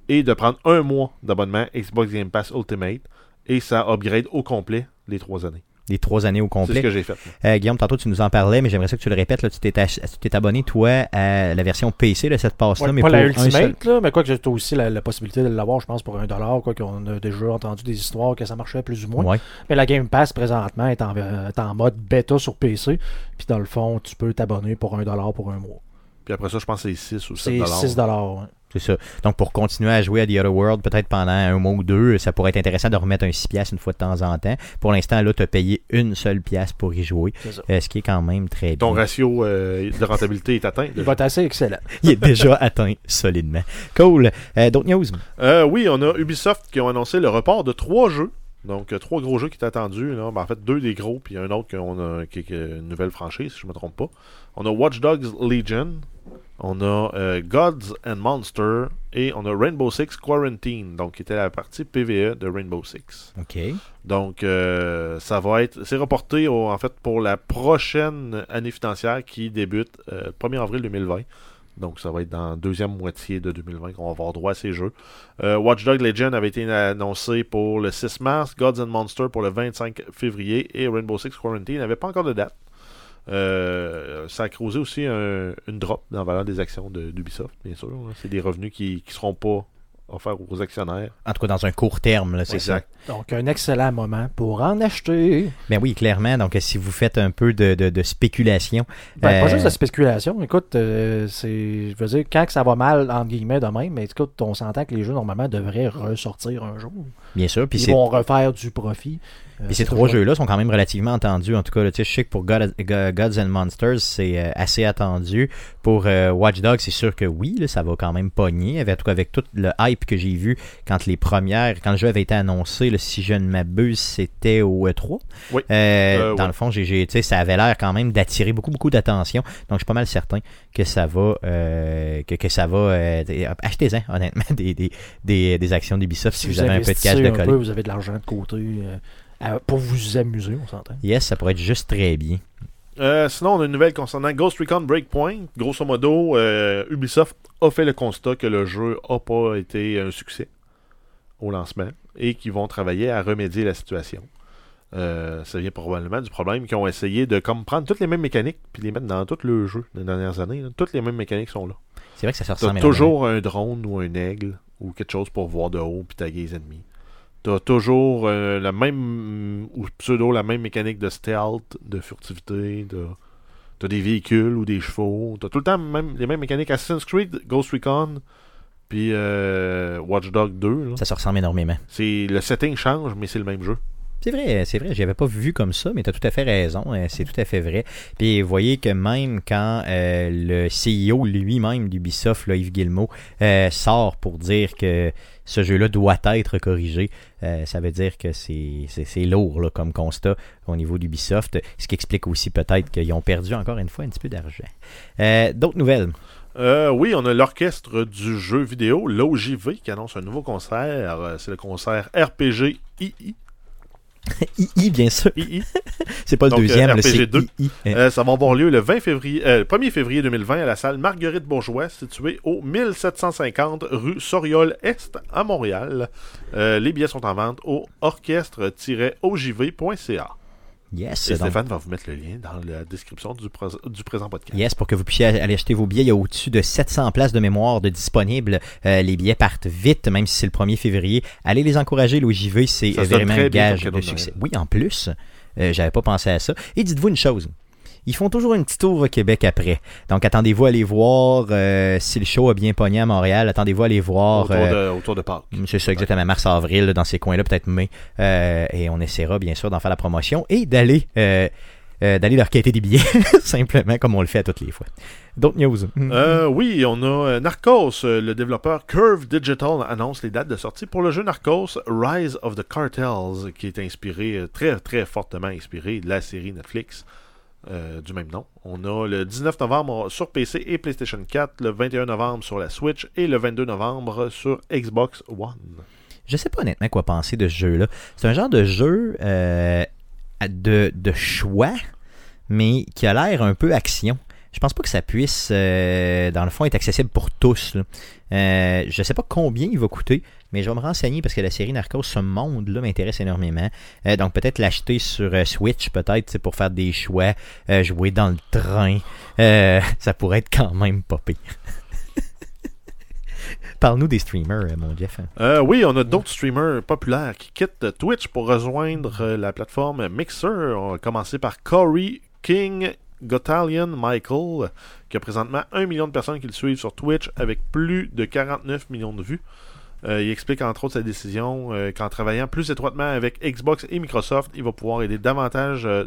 et de prendre un mois d'abonnement Xbox Game Pass Ultimate, et ça upgrade au complet les 3 années. Les trois années au C'est ce complet. que j'ai fait. Euh, Guillaume, tantôt tu nous en parlais, mais j'aimerais ça que tu le répètes. Là, tu t'es abonné, toi, à la version PC de cette passe-là, Ouais, mais pas pour la. Ultimate, là, mais quoi que j'ai aussi la, la possibilité de l'avoir, je pense, pour un dollar, quoi qu'on a déjà entendu des histoires que ça marchait plus ou moins. Ouais. Mais la Game Pass, présentement, est en, est en mode bêta sur PC. Puis dans le fond, tu peux t'abonner pour un dollar pour un mois. Puis après ça, je pense que c'est 6 ou 7 C'est dollars. 6 dollars. ouais. C'est ça. Donc, pour continuer à jouer à The Other World, peut-être pendant un mois ou deux, ça pourrait être intéressant de remettre un 6 piastres une fois de temps en temps. Pour l'instant, là, tu as payé une seule pièce pour y jouer, C'est ça. euh, ce qui est quand même très Ton bien. ratio euh, de rentabilité est atteint. Il va être assez excellent. Il est déjà atteint solidement. Cool. Euh, D'autres news? Euh, oui, on a Ubisoft qui ont annoncé le report de trois jeux. Donc, euh, trois gros jeux qui étaient attendus. Là. Ben, en fait, deux des gros, puis un autre qu'on a, qui est une nouvelle franchise, si je ne me trompe pas. On a Watch Dogs Legion. On a euh, Gods and Monsters. Et on a Rainbow Six Quarantine, donc qui était la partie PVE de Rainbow Six. OK. Donc, euh, ça va être. C'est reporté au- en fait pour la prochaine année financière qui débute euh, 1er avril 2020. Donc, ça va être dans la deuxième moitié de 2020 qu'on va avoir droit à ces jeux. Euh, Watch Dogs Legion avait été annoncé pour le 6 mars, Gods and Monsters pour le 25 février et Rainbow Six Quarantine n'avait pas encore de date. Euh, ça a causé aussi un- une drop dans la valeur des actions d'Ubisoft, bien sûr. là. C'est des revenus qui ne seront pas offerts aux actionnaires. En tout cas, dans un court terme, là, c'est ça. Exact. Donc, un excellent moment pour en acheter. Ben oui, clairement. Donc, euh, si vous faites un peu de, de- de spéculation, Ben, Euh, Pas juste de spéculation. Écoute, euh, c'est, je veux dire, quand que ça va mal, entre guillemets, de même, mais écoute, on s'entend que les jeux, normalement, devraient ressortir un jour. bien sûr, puis Ils c'est vont refaire du profit. Euh, Puis ces trois jeux-là sont quand même relativement attendus. En tout cas, là, je sais que pour God- Go- Gods and Monsters, c'est euh, assez attendu. Pour euh, Watch Dogs, c'est sûr que oui, là, ça va quand même pogner. Avec, en tout cas, avec tout le hype que j'ai vu quand les premières, quand le jeu avait été annoncé, là, si je ne m'abuse, c'était au E3. Oui. Euh, Euh, dans ouais. le fond, j'ai, ça avait l'air quand même d'attirer beaucoup, beaucoup d'attention. Donc, je suis pas mal certain que ça va, euh, que, que ça va. euh, achetez-en, honnêtement, des, des, des, des actions d'Ubisoft si, vous avez un peu de cash de coller. peu, vous avez de l'argent de côté euh, pour vous amuser, on s'entend. Yes, ça pourrait être juste très bien. Euh, sinon, on a une nouvelle concernant Ghost Recon Breakpoint. Grosso modo, euh, Ubisoft a fait le constat que le jeu n'a pas été un succès au lancement et qu'ils vont travailler à remédier la situation. Euh, ça vient probablement du problème qu'ils ont essayé de comme prendre toutes les mêmes mécaniques puis les mettre dans tout le jeu des dernières années. là. Toutes les mêmes mécaniques sont là. C'est vrai que ça se T'as ressemble toujours un drone ou un aigle ou quelque chose pour voir de haut puis taguer les ennemis. T'as toujours euh, la même ou pseudo la même mécanique de stealth, de furtivité, de t'as des véhicules ou des chevaux, t'as tout le temps même, les mêmes mécaniques Assassin's Creed, Ghost Recon, puis euh, Watch Dogs 2. là. Ça se ressemble énormément. C'est le setting change, mais c'est le même jeu. C'est vrai, c'est vrai, j'y avais pas vu comme ça, mais tu as tout à fait raison, euh, c'est tout à fait vrai. Puis vous voyez que même quand euh, le CEO lui-même d'Ubisoft, Yves Guillemot, euh, sort pour dire que ce jeu-là doit être corrigé, euh, ça veut dire que c'est lourd là, comme constat au niveau d'Ubisoft, ce qui explique aussi peut-être qu'ils ont perdu encore une fois un petit peu d'argent. D'autres nouvelles? Oui, on a l'orchestre du jeu vidéo, l'OJV, qui annonce un nouveau concert. C'est le concert RPG II. II, bien sûr. II. C'est pas le Donc, euh, deuxième, RPG c'est 2. II. Euh, Euh, ça va avoir lieu le 20 février, euh, 1er février 2020 à la salle Marguerite Bourgeois, située au 1750 rue Soriol-Est à Montréal. Euh, les billets sont en vente au orchestre-ogv.ca. Yes. Et donc- Stéphane va vous mettre le lien dans la description du, du présent podcast. Yes, pour que vous puissiez aller acheter vos billets. Il y a au-dessus de 700 places de mémoire de disponibles. Euh, les billets partent vite, même si c'est le 1er février. Allez les encourager, c'est euh, se donne vraiment un gage de succès. Oui, en plus, euh, j'avais pas pensé à ça. Et dites-vous une chose. Ils font toujours un petit tour au Québec après. Donc, attendez-vous à les voir. euh, si le show a bien pogné à Montréal, attendez-vous à les voir. autour, euh, de, autour de Pâques. c'est ça, exactement. Mars-avril, dans ces coins-là, peut-être mai. Euh, et on essaiera, bien sûr, d'en faire la promotion et d'aller euh, euh, d'aller leur quêter des billets, simplement, comme on le fait à toutes les fois. D'autres news? Euh, oui, on a euh, Narcos. euh, le développeur Curve Digital annonce les dates de sortie pour le jeu Narcos Rise of the Cartels, qui est inspiré, euh, très très fortement inspiré de la série Netflix euh, du même nom. On a le 19 novembre sur PC et PlayStation 4, le 21 novembre sur la Switch et le 22 novembre sur Xbox One. Je sais pas honnêtement quoi penser de ce jeu-là. C'est un genre de jeu euh, de, de choix, mais qui a l'air un peu action. Je pense pas que ça puisse, euh, dans le fond, être accessible pour tous. là. Euh, je sais pas combien il va coûter, mais je vais me renseigner parce que la série Narcos, ce monde-là m'intéresse énormément. Euh, donc peut-être l'acheter sur euh, Switch, peut-être, pour faire des choix, jouer dans le train. Ça pourrait être quand même pas pire. Parle-nous des streamers, mon Jeff. Euh, oui, on a d'autres streamers populaires qui quittent Twitch pour rejoindre la plateforme Mixer. On va commencer par Corey King Gotalion Michael, qui a présentement 1 million de personnes qui le suivent sur Twitch avec plus de 49 millions de vues. Euh, il explique entre autres sa décision euh, qu'en travaillant plus étroitement avec Xbox et Microsoft, il va pouvoir aider davantage euh,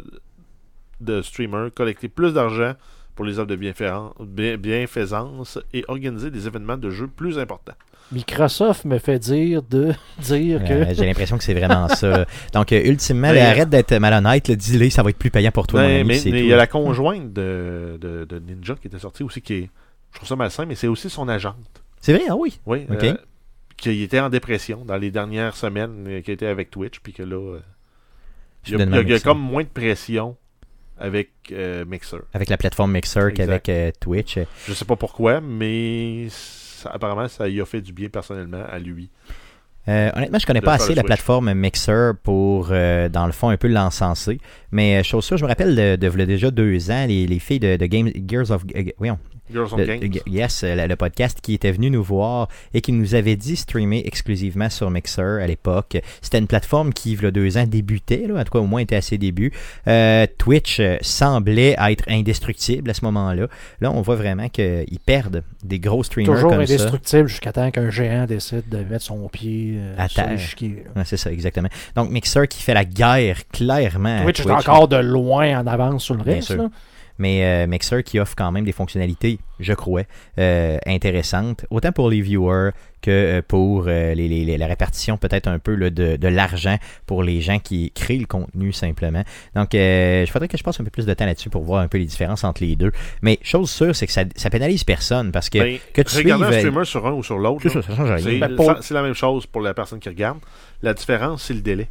de streamers, collecter plus d'argent pour les offres de bienfaisan- bien- bienfaisance et organiser des événements de jeux plus importants. Microsoft me fait dire de dire que. Euh, J'ai l'impression que c'est vraiment ça. Donc, euh, ultimement, Ben, arrête d'être malhonnête. Dis-le, ça va être plus payant pour toi, mon ami, mais il y a la conjointe de, de, de Ninja qui était sortie aussi, qui est, je trouve ça malsain, mais c'est aussi son agente. C'est vrai, ah oui. Oui. Ok. euh, qui était en dépression dans les dernières semaines, qui était avec Twitch, puis que là, euh, il y a, Soudainement, il y a- y comme moins de pression avec euh, Mixer. Avec la plateforme Mixer qu'avec euh, Twitch. Je sais pas pourquoi, mais ça- apparemment, ça y a fait du bien personnellement à lui. Euh, honnêtement, je connais pas assez la plateforme Mixer pour, euh, dans le fond, un peu l'encenser. Mais euh, chose sûre, je me rappelle de, de, déjà deux ans, les, les filles de, de Game, Gears of... euh, voyons, Girls on Le- Games. le- yes, le, le podcast qui était venu nous voir et qui nous avait dit streamer exclusivement sur Mixer à l'époque. C'était une plateforme qui, il y a deux ans, débutait, là, en tout cas au moins était à ses débuts. Euh, Twitch euh, semblait être indestructible à ce moment-là. Là, on voit vraiment qu'ils perdent des gros streamers Toujours comme ça. indestructible jusqu'à temps qu'un géant décide de mettre son pied euh, À terre. c'est ça, exactement. Donc, Mixer qui fait la guerre clairement. à Twitch est Twitch. encore de loin en avance sur le Bien reste. sûr. là. Mais euh, Mixer qui offre quand même des fonctionnalités, je crois, euh, intéressantes, autant pour les viewers que euh, pour euh, les, les- les- la répartition peut-être un peu là, de, de l'argent pour les gens qui créent le contenu simplement. Donc, euh, je faudrait que je passe un peu plus de temps là-dessus pour voir un peu les différences entre les deux. Mais chose sûre, c'est que ça, ça pénalise personne parce que Ben, que tu regarder un suives, euh, streamer sur un ou sur l'autre, Ben, c'est la même chose pour la personne qui regarde. La différence, c'est le délai.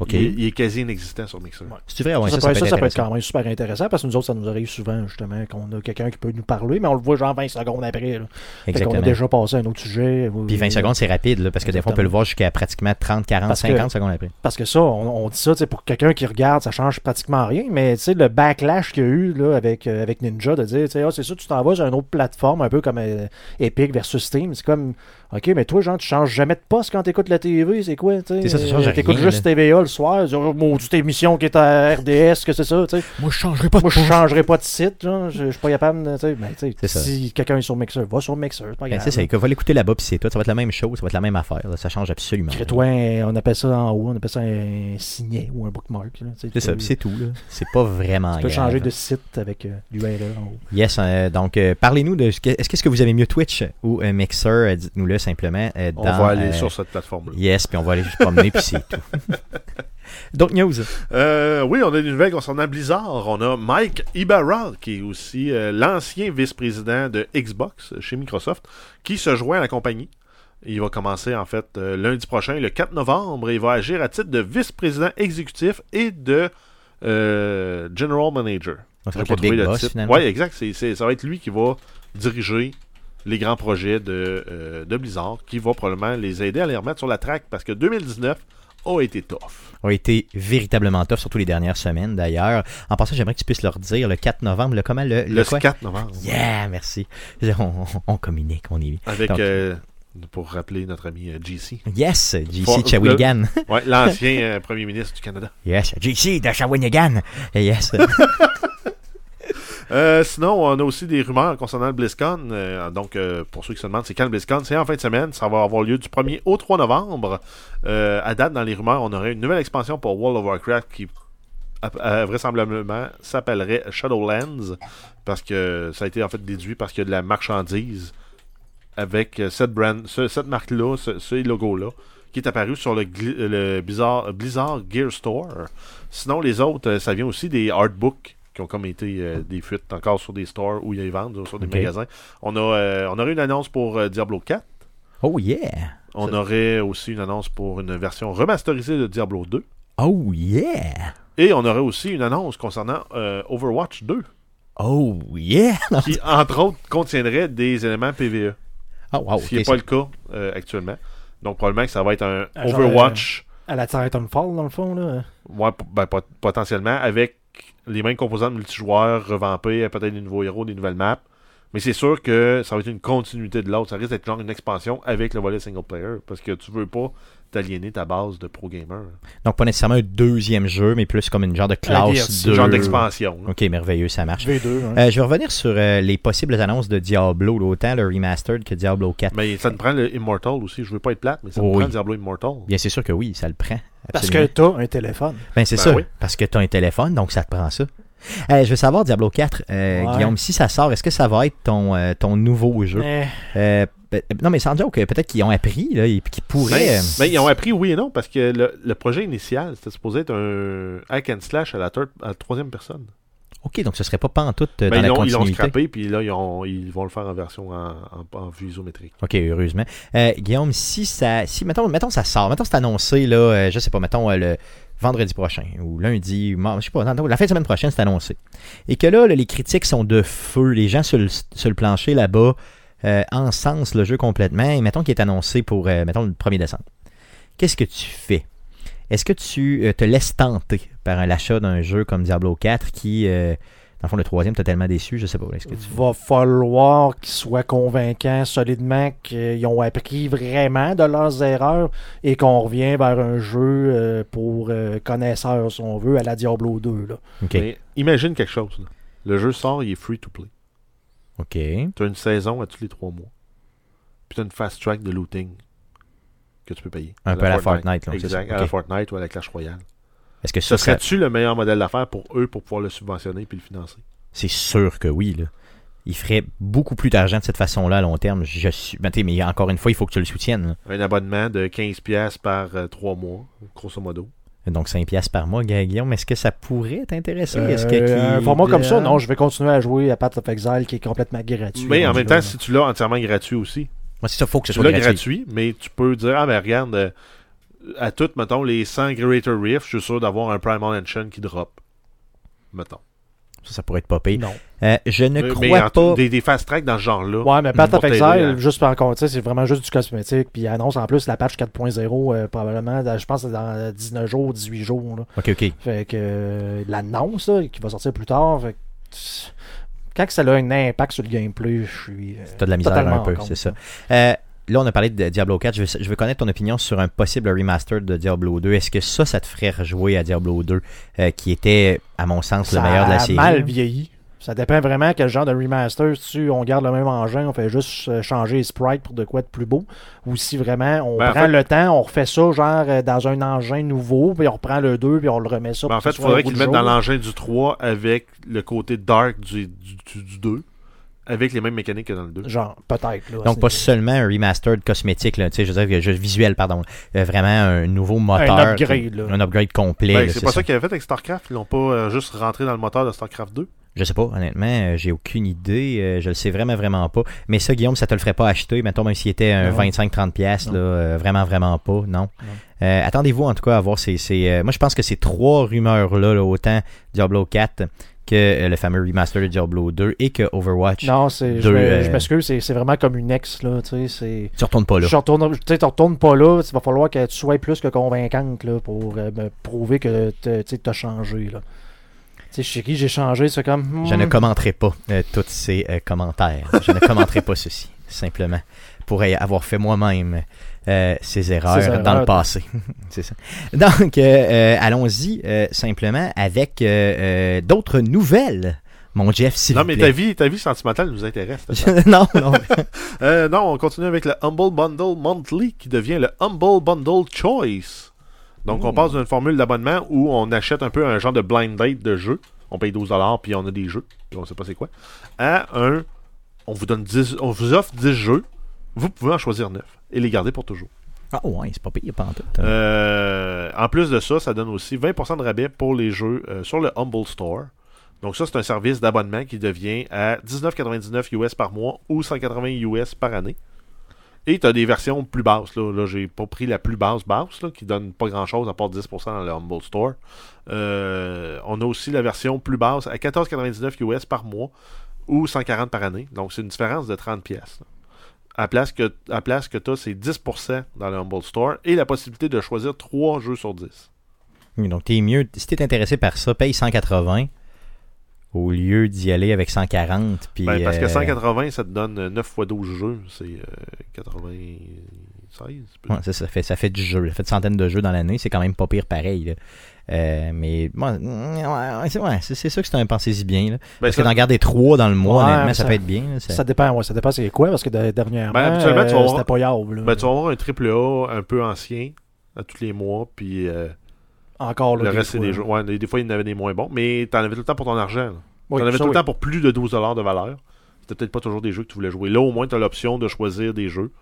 Ok. Il, est- il est quasi inexistant sur Mixer. Ouais. Si tu veux, ouais, ça, ça, peut, ça peut ça, être ça peut être intéressant. quand même super intéressant parce que nous autres, ça nous arrive souvent justement qu'on a quelqu'un qui peut nous parler, mais on le voit genre 20 secondes après. Là. Fait qu'on Exactement. a déjà passé à un autre sujet. Puis 20 secondes, c'est rapide, là, parce que des fois, on peut le voir jusqu'à pratiquement 30, 40, Parce que- 50 secondes après. Parce que ça, on, on dit ça, tu sais, pour quelqu'un qui regarde, ça change pratiquement rien. Mais tu sais, le backlash qu'il y a eu là, avec, euh, avec Ninja, de dire, ah, c'est ça, tu t'en vas sur une autre plateforme, un peu comme euh, Epic versus Steam. C'est comme, ok, mais toi, genre, tu changes jamais de poste quand t'écoutes la TV, c'est quoi, tu sais? Ça, euh, T'écoutes juste TVA le soir, tu dis, oh, maudite émission qui est à RDS, que c'est ça, tu sais? Moi, je changerai pas Moi, je changerai pas de site, genre, je suis pas capable, de- tu sais. Ben, tu sais, si quelqu'un est sur Mixer, va sur Mixer, c'est pas Ben, c'est ça, va l'écouter là-bas, puis c'est tout. Ça va être la même chose, ça va être la même affaire. là. Ça change absolument. un- on appelle ça en haut, on appelle ça un signet ou un bookmark. tu C'est ça, tu c'est tout. là. C'est pas vraiment Tu peux grave. changer de site avec euh, l'URL en haut. Yes, euh, donc euh, parlez-nous de. Est-ce que, vous avez mieux Twitch ou euh, Mixer euh, Simplement. euh, On va aller euh, sur cette plateforme-là. Yes, puis on va aller juste promener, puis c'est tout. D'autres news Euh, oui, on a des nouvelles concernant Blizzard. On a Mike Ibarra, qui est aussi euh, l'ancien vice-président de Xbox chez Microsoft, qui se joint à la compagnie. Il va commencer en fait lundi prochain, le 4 novembre, et il va agir à titre de vice-président exécutif et de general manager. Donc, ça va J'ai être pas le big boss, finalement. Ouais, exact. C'est- ça va être lui qui va diriger les grands projets de, euh, de Blizzard, qui va probablement les aider à les remettre sur la track parce que 2019 a été tough. a été véritablement tough, surtout les dernières semaines d'ailleurs. En passant, j'aimerais que tu puisses leur dire le 4 novembre, le comment le, Le, quoi? 4 novembre. Yeah, merci. On, on- on communique, on est. Avec, Donc- euh, pour rappeler notre ami euh, JC. Yes, Faut- JC Shawinigan. Ouais, l'ancien euh, premier ministre du Canada. Yes, JC de Shawinigan. Yes. Euh, sinon, on a aussi des rumeurs concernant le BlizzCon. Euh, donc, euh, pour ceux qui se demandent, c'est quand le BlizzCon? C'est en fin de semaine. Ça va avoir lieu du 1er au 3 novembre. À date, dans les rumeurs, on aurait une nouvelle expansion pour World of Warcraft qui vraisemblablement s'appellerait Shadowlands. Parce que ça a été en fait déduit parce qu'il y a de la marchandise avec cette, brand, ce- cette marque-là, ce, logo-là, qui est apparu sur le, le Blizzard, Blizzard Gear Store. Sinon, les autres, ça vient aussi des artbooks qui ont comme été euh, des fuites encore sur des stores où ils les vendent, ou sur des Ok. magasins. On a, euh, on aurait une annonce pour euh, Diablo 4. Oh yeah. On Ça- aurait aussi une annonce pour une version remasterisée de Diablo 2. Oh yeah. Et on aurait aussi une annonce concernant euh, Overwatch 2, Oh yeah. qui entre autres contiendrait des éléments PVE. Oh wow. ce qui n'est pas le cas euh, actuellement. Donc probablement que ça va être un Ah, genre, Overwatch, À la Titanfall, dans le fond, là. ouais, ben, pot- potentiellement, avec les mêmes composantes multijoueurs revampés, peut-être des nouveaux héros, des nouvelles maps. Mais c'est sûr que ça va être une continuité de l'autre. Ça risque d'être genre une expansion avec le volet single player. Parce que tu veux pas t'aliéner ta base de pro gamer. Donc pas nécessairement un deuxième jeu, mais plus comme une genre de classe DLC, de... Ce genre d'expansion. Ok, merveilleux, ça marche. V2. hein. Euh, je vais revenir sur euh, les possibles annonces de Diablo, autant le remastered que Diablo 4. Mais ça te prend le Immortal aussi. Je veux pas être plate, mais ça te oui. prend Diablo Immortal. Bien, c'est sûr que oui, ça le prend. Parce que t'as un téléphone. Ben, c'est Ben ça. oui. Parce que tu as un téléphone, donc ça te prend ça. Euh, je veux savoir, Diablo 4, euh, Ouais. Guillaume, si ça sort, est-ce que ça va être ton, euh, ton nouveau jeu? Eh, Euh, ben, Non, mais sans joke, peut-être qu'ils ont appris, là, et qu'ils pourraient. Mais, euh, mais ils ont appris oui et non parce que le, le projet initial c'était supposé être un hack and slash à la, third- à la troisième personne. Ok, donc ce serait pas pantoute Ben, dans ils la l'ont ils l'ont scrappé puis là ils, ont- ils vont le faire en version en, en- en vue isométrique. Ok, heureusement. Euh, Guillaume, si ça. Si, mettons, mettons ça sort, mettons c'est annoncé, là, euh, je sais pas, mettons euh, le vendredi prochain, ou lundi, ou je sais pas, la fin de semaine prochaine, c'est annoncé. Et que là, les critiques sont de feu, les gens sur le, sur le plancher là-bas euh, encensent le jeu complètement, et mettons qu'il est annoncé pour, euh, mettons, le 1er décembre. Qu'est-ce que tu fais? Est-ce que tu euh, te laisses tenter par l'achat d'un jeu comme Diablo 4 qui, dans le fond, le troisième, t'as tellement déçu, je sais pas. Est-ce que tu... va falloir qu'ils soient convaincants solidement qu'ils ont appris vraiment de leurs erreurs et qu'on revient vers un jeu euh, pour euh, connaisseurs, si on veut, à la Diablo 2. Là. Ok. Mais imagine quelque chose. là. Le jeu sort, il est free to play. Ok. Tu as une saison à tous les trois mois. Puis tu as une fast track de looting que tu peux payer. Un peu à la Fortnite, là, c'est Exact, à la. Fortnite ou à la Clash Royale. Est-ce que Ce ça, ça, serait-tu le meilleur modèle d'affaires pour eux pour pouvoir le subventionner puis le financer? C'est sûr que oui. Là. Il ferait beaucoup plus d'argent de cette façon-là à long terme. Je suis... ben, mais encore une fois, il faut que tu le soutiennes. là. Un abonnement de 15$ par euh, trois mois, grosso modo. Donc 5 piastres par mois, Gu- Guillaume. Est-ce que ça pourrait t'intéresser? Est-ce que Euh, un format comme ça, euh, non, je vais continuer à jouer à Path of Exile qui est complètement gratuit. Mais en même temps, là. si tu l'as entièrement gratuit aussi, Moi, c'est ça, faut que ce tu soit l'as gratuit. gratuit, mais tu peux dire, ah ben regarde, euh, à toutes, mettons, les 100 Greater Rift, je suis sûr d'avoir un Primal Ancient qui drop. Mettons. Ça, ça pourrait être pas pire. Non. Euh, je ne Mais- crois mais en tout- pas. Des, des fast tracks dans ce genre-là. Ouais, mais Path of Exile, à- juste par contre, tu sais, c'est vraiment juste du cosmétique. Puis il annonce en plus la patch 4.0, euh, probablement, dans- je pense dans euh, 19 jours, 18 jours. Là. Ok, ok. Fait que euh, l'annonce, qui va sortir plus tard, fait que, quand ça a un impact sur le gameplay, je suis. euh, T'as de la misère un peu, c'est ça. Euh, là, on a parlé de Diablo 4. Je veux, je veux connaître ton opinion sur un possible remaster de Diablo 2. Est-ce que ça, ça te ferait rejouer à Diablo 2, euh, qui était, à mon sens, le Ça meilleur de la a série? mal vieilli. Ça dépend vraiment quel genre de remaster. Si on garde le même engin, on fait juste euh, changer les sprites pour de quoi de plus beau. Ou si vraiment on Ben, en prend fait- le temps, on refait ça genre euh, dans un engin nouveau, puis on reprend le 2, puis on le remet ça. Ben, en fait, il faudrait qu'ils le mettent dans l'engin du 3 avec le côté dark du, du, du- du 2, avec les mêmes mécaniques que dans le 2. Genre, peut-être. là, Donc, pas seulement un remastered cosmétique, là, tu sais, je veux dire, juste visuel, pardon. Euh, vraiment un nouveau moteur. upgrade, là. Un upgrade complet. Ben, c'est pas ça qu'ils avaient fait avec StarCraft. Ils l'ont pas euh, juste rentré dans le moteur de StarCraft 2. Je sais pas, honnêtement, euh, j'ai aucune idée. euh, je le sais vraiment, vraiment pas. Mais ça, Guillaume, ça te le ferait pas acheter, mettons, même s'il était un Non. 25-30$, piastres, Non. là, euh, vraiment, vraiment pas, non. Non. Euh, Attendez-vous en tout cas à voir ces. ces, euh, moi, je pense que ces trois rumeurs-là, là, autant Diablo 4 que euh, le fameux remaster de Diablo 2 et que Overwatch, Non, c'est, je, euh, je m'excuse, c'est, c'est vraiment comme une ex, là, tu sais, tu retournes pas là. Tu tu retournes pas là, il va falloir que tu sois plus que convaincante, là, pour euh, me prouver que tu as changé, là. Tu sais, chez qui j'ai changé, c'est comme... Je ne hmm, commenterai pas euh, tous ces commentaires. Je ne commenterai pas ceci, simplement, pour avoir fait moi-même euh, ces erreurs dans le passé. C'est ça. Donc, euh, euh, allons-y euh, simplement avec euh, euh, d'autres nouvelles. Mon Jeff, s'il Non, mais plaît. ta vie, ta vie sentimentale nous intéresse. non, non. Euh, non, on continue avec le Humble Bundle Monthly qui devient le Humble Bundle Choice. Donc, on passe d'une formule d'abonnement où on achète un peu un genre de blind date de jeu. On paye 12$ puis on a des jeux. Puis on sait pas c'est quoi. À un. On vous donne 10. On vous offre 10 jeux. Vous pouvez en choisir 9 et les garder pour toujours. Ah ouais, c'est pas pire, pas en tout. Euh, en plus de ça, ça donne aussi 20% de rabais pour les jeux euh, sur le Humble Store. Donc ça, c'est un service d'abonnement qui devient à 19,99 US par mois ou 180 US par année. Et tu as des versions plus basses. Là, là j'ai pas pris la plus basse basse, là, qui donne pas grand-chose à part 10% dans le Humble Store. Euh, on a aussi la version plus basse à 14,99 US par mois ou 140 par année. Donc c'est une différence de 30 pièces. À la place que, à la place que tu as, c'est 10% dans le Humble Store et la possibilité de choisir 3 jeux sur 10. Oui, Donc, t'es mieux. Si t'es intéressé par ça, paye 180 au lieu d'y aller avec 140. Puis, Ben, parce que euh, 180, ça te donne 9 x 12 jeux. C'est euh, 96. Ouais, c'est ça, ça fait, ça fait du jeu. Ça fait de centaines de jeux dans l'année. C'est quand même pas pire pareil. là. Euh, mais ouais, c'est ouais, c'est- c'est ça que c'est un pensez-y bien. là. Ben, Parce que d'en garder trois dans le mois, Ouais, honnêtement, ça, ça- peut être bien. là, ça- Ça dépend, ouais, ça dépend c'est quoi, parce que de- dernièrement, Ben, habituellement, tu vas euh, avoir- c'était pas yable, ben, tu vas avoir un triple A un peu ancien à tous les mois, puis euh, Encore, là, le des reste, c'est fois. des jeux. Ouais, des, des fois, il y en avait des moins bons, mais t'en avais tout le temps pour ton argent. Oui, t'en avais ça, tout le oui. temps pour plus de 12$ de valeur. C'était peut-être pas toujours des jeux que tu voulais jouer. Là, au moins, tu as l'option de choisir des jeux.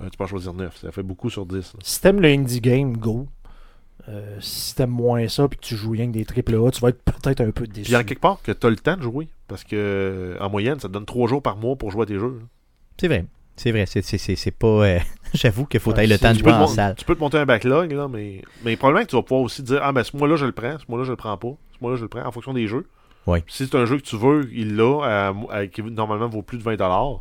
Euh, tu peux en choisir 9. Ça fait beaucoup sur 10. là. Si t'aimes le indie game, go. Euh, si t'aimes moins ça, puis que tu joues rien que des triple A, tu vas être peut-être un peu déçu. Puis en quelque part, que tu as le temps de jouer. Parce que euh, en moyenne, ça te donne 3 jours par mois pour jouer à tes jeux. C'est vrai. C'est vrai. C'est- c'est- C'est c'est pas. euh, J'avoue qu'il faut Ouais, le temps de jouer en mon- salle. tu peux te monter un backlog, là, mais, mais probablement que tu vas pouvoir aussi dire Ah, ben ce mois-là, je le prends, ce mois-là, je le prends pas, ce mois-là, je le prends, en fonction des jeux. Ouais. Si c'est un jeu que tu veux, il l'a, qui normalement vaut plus de 20$,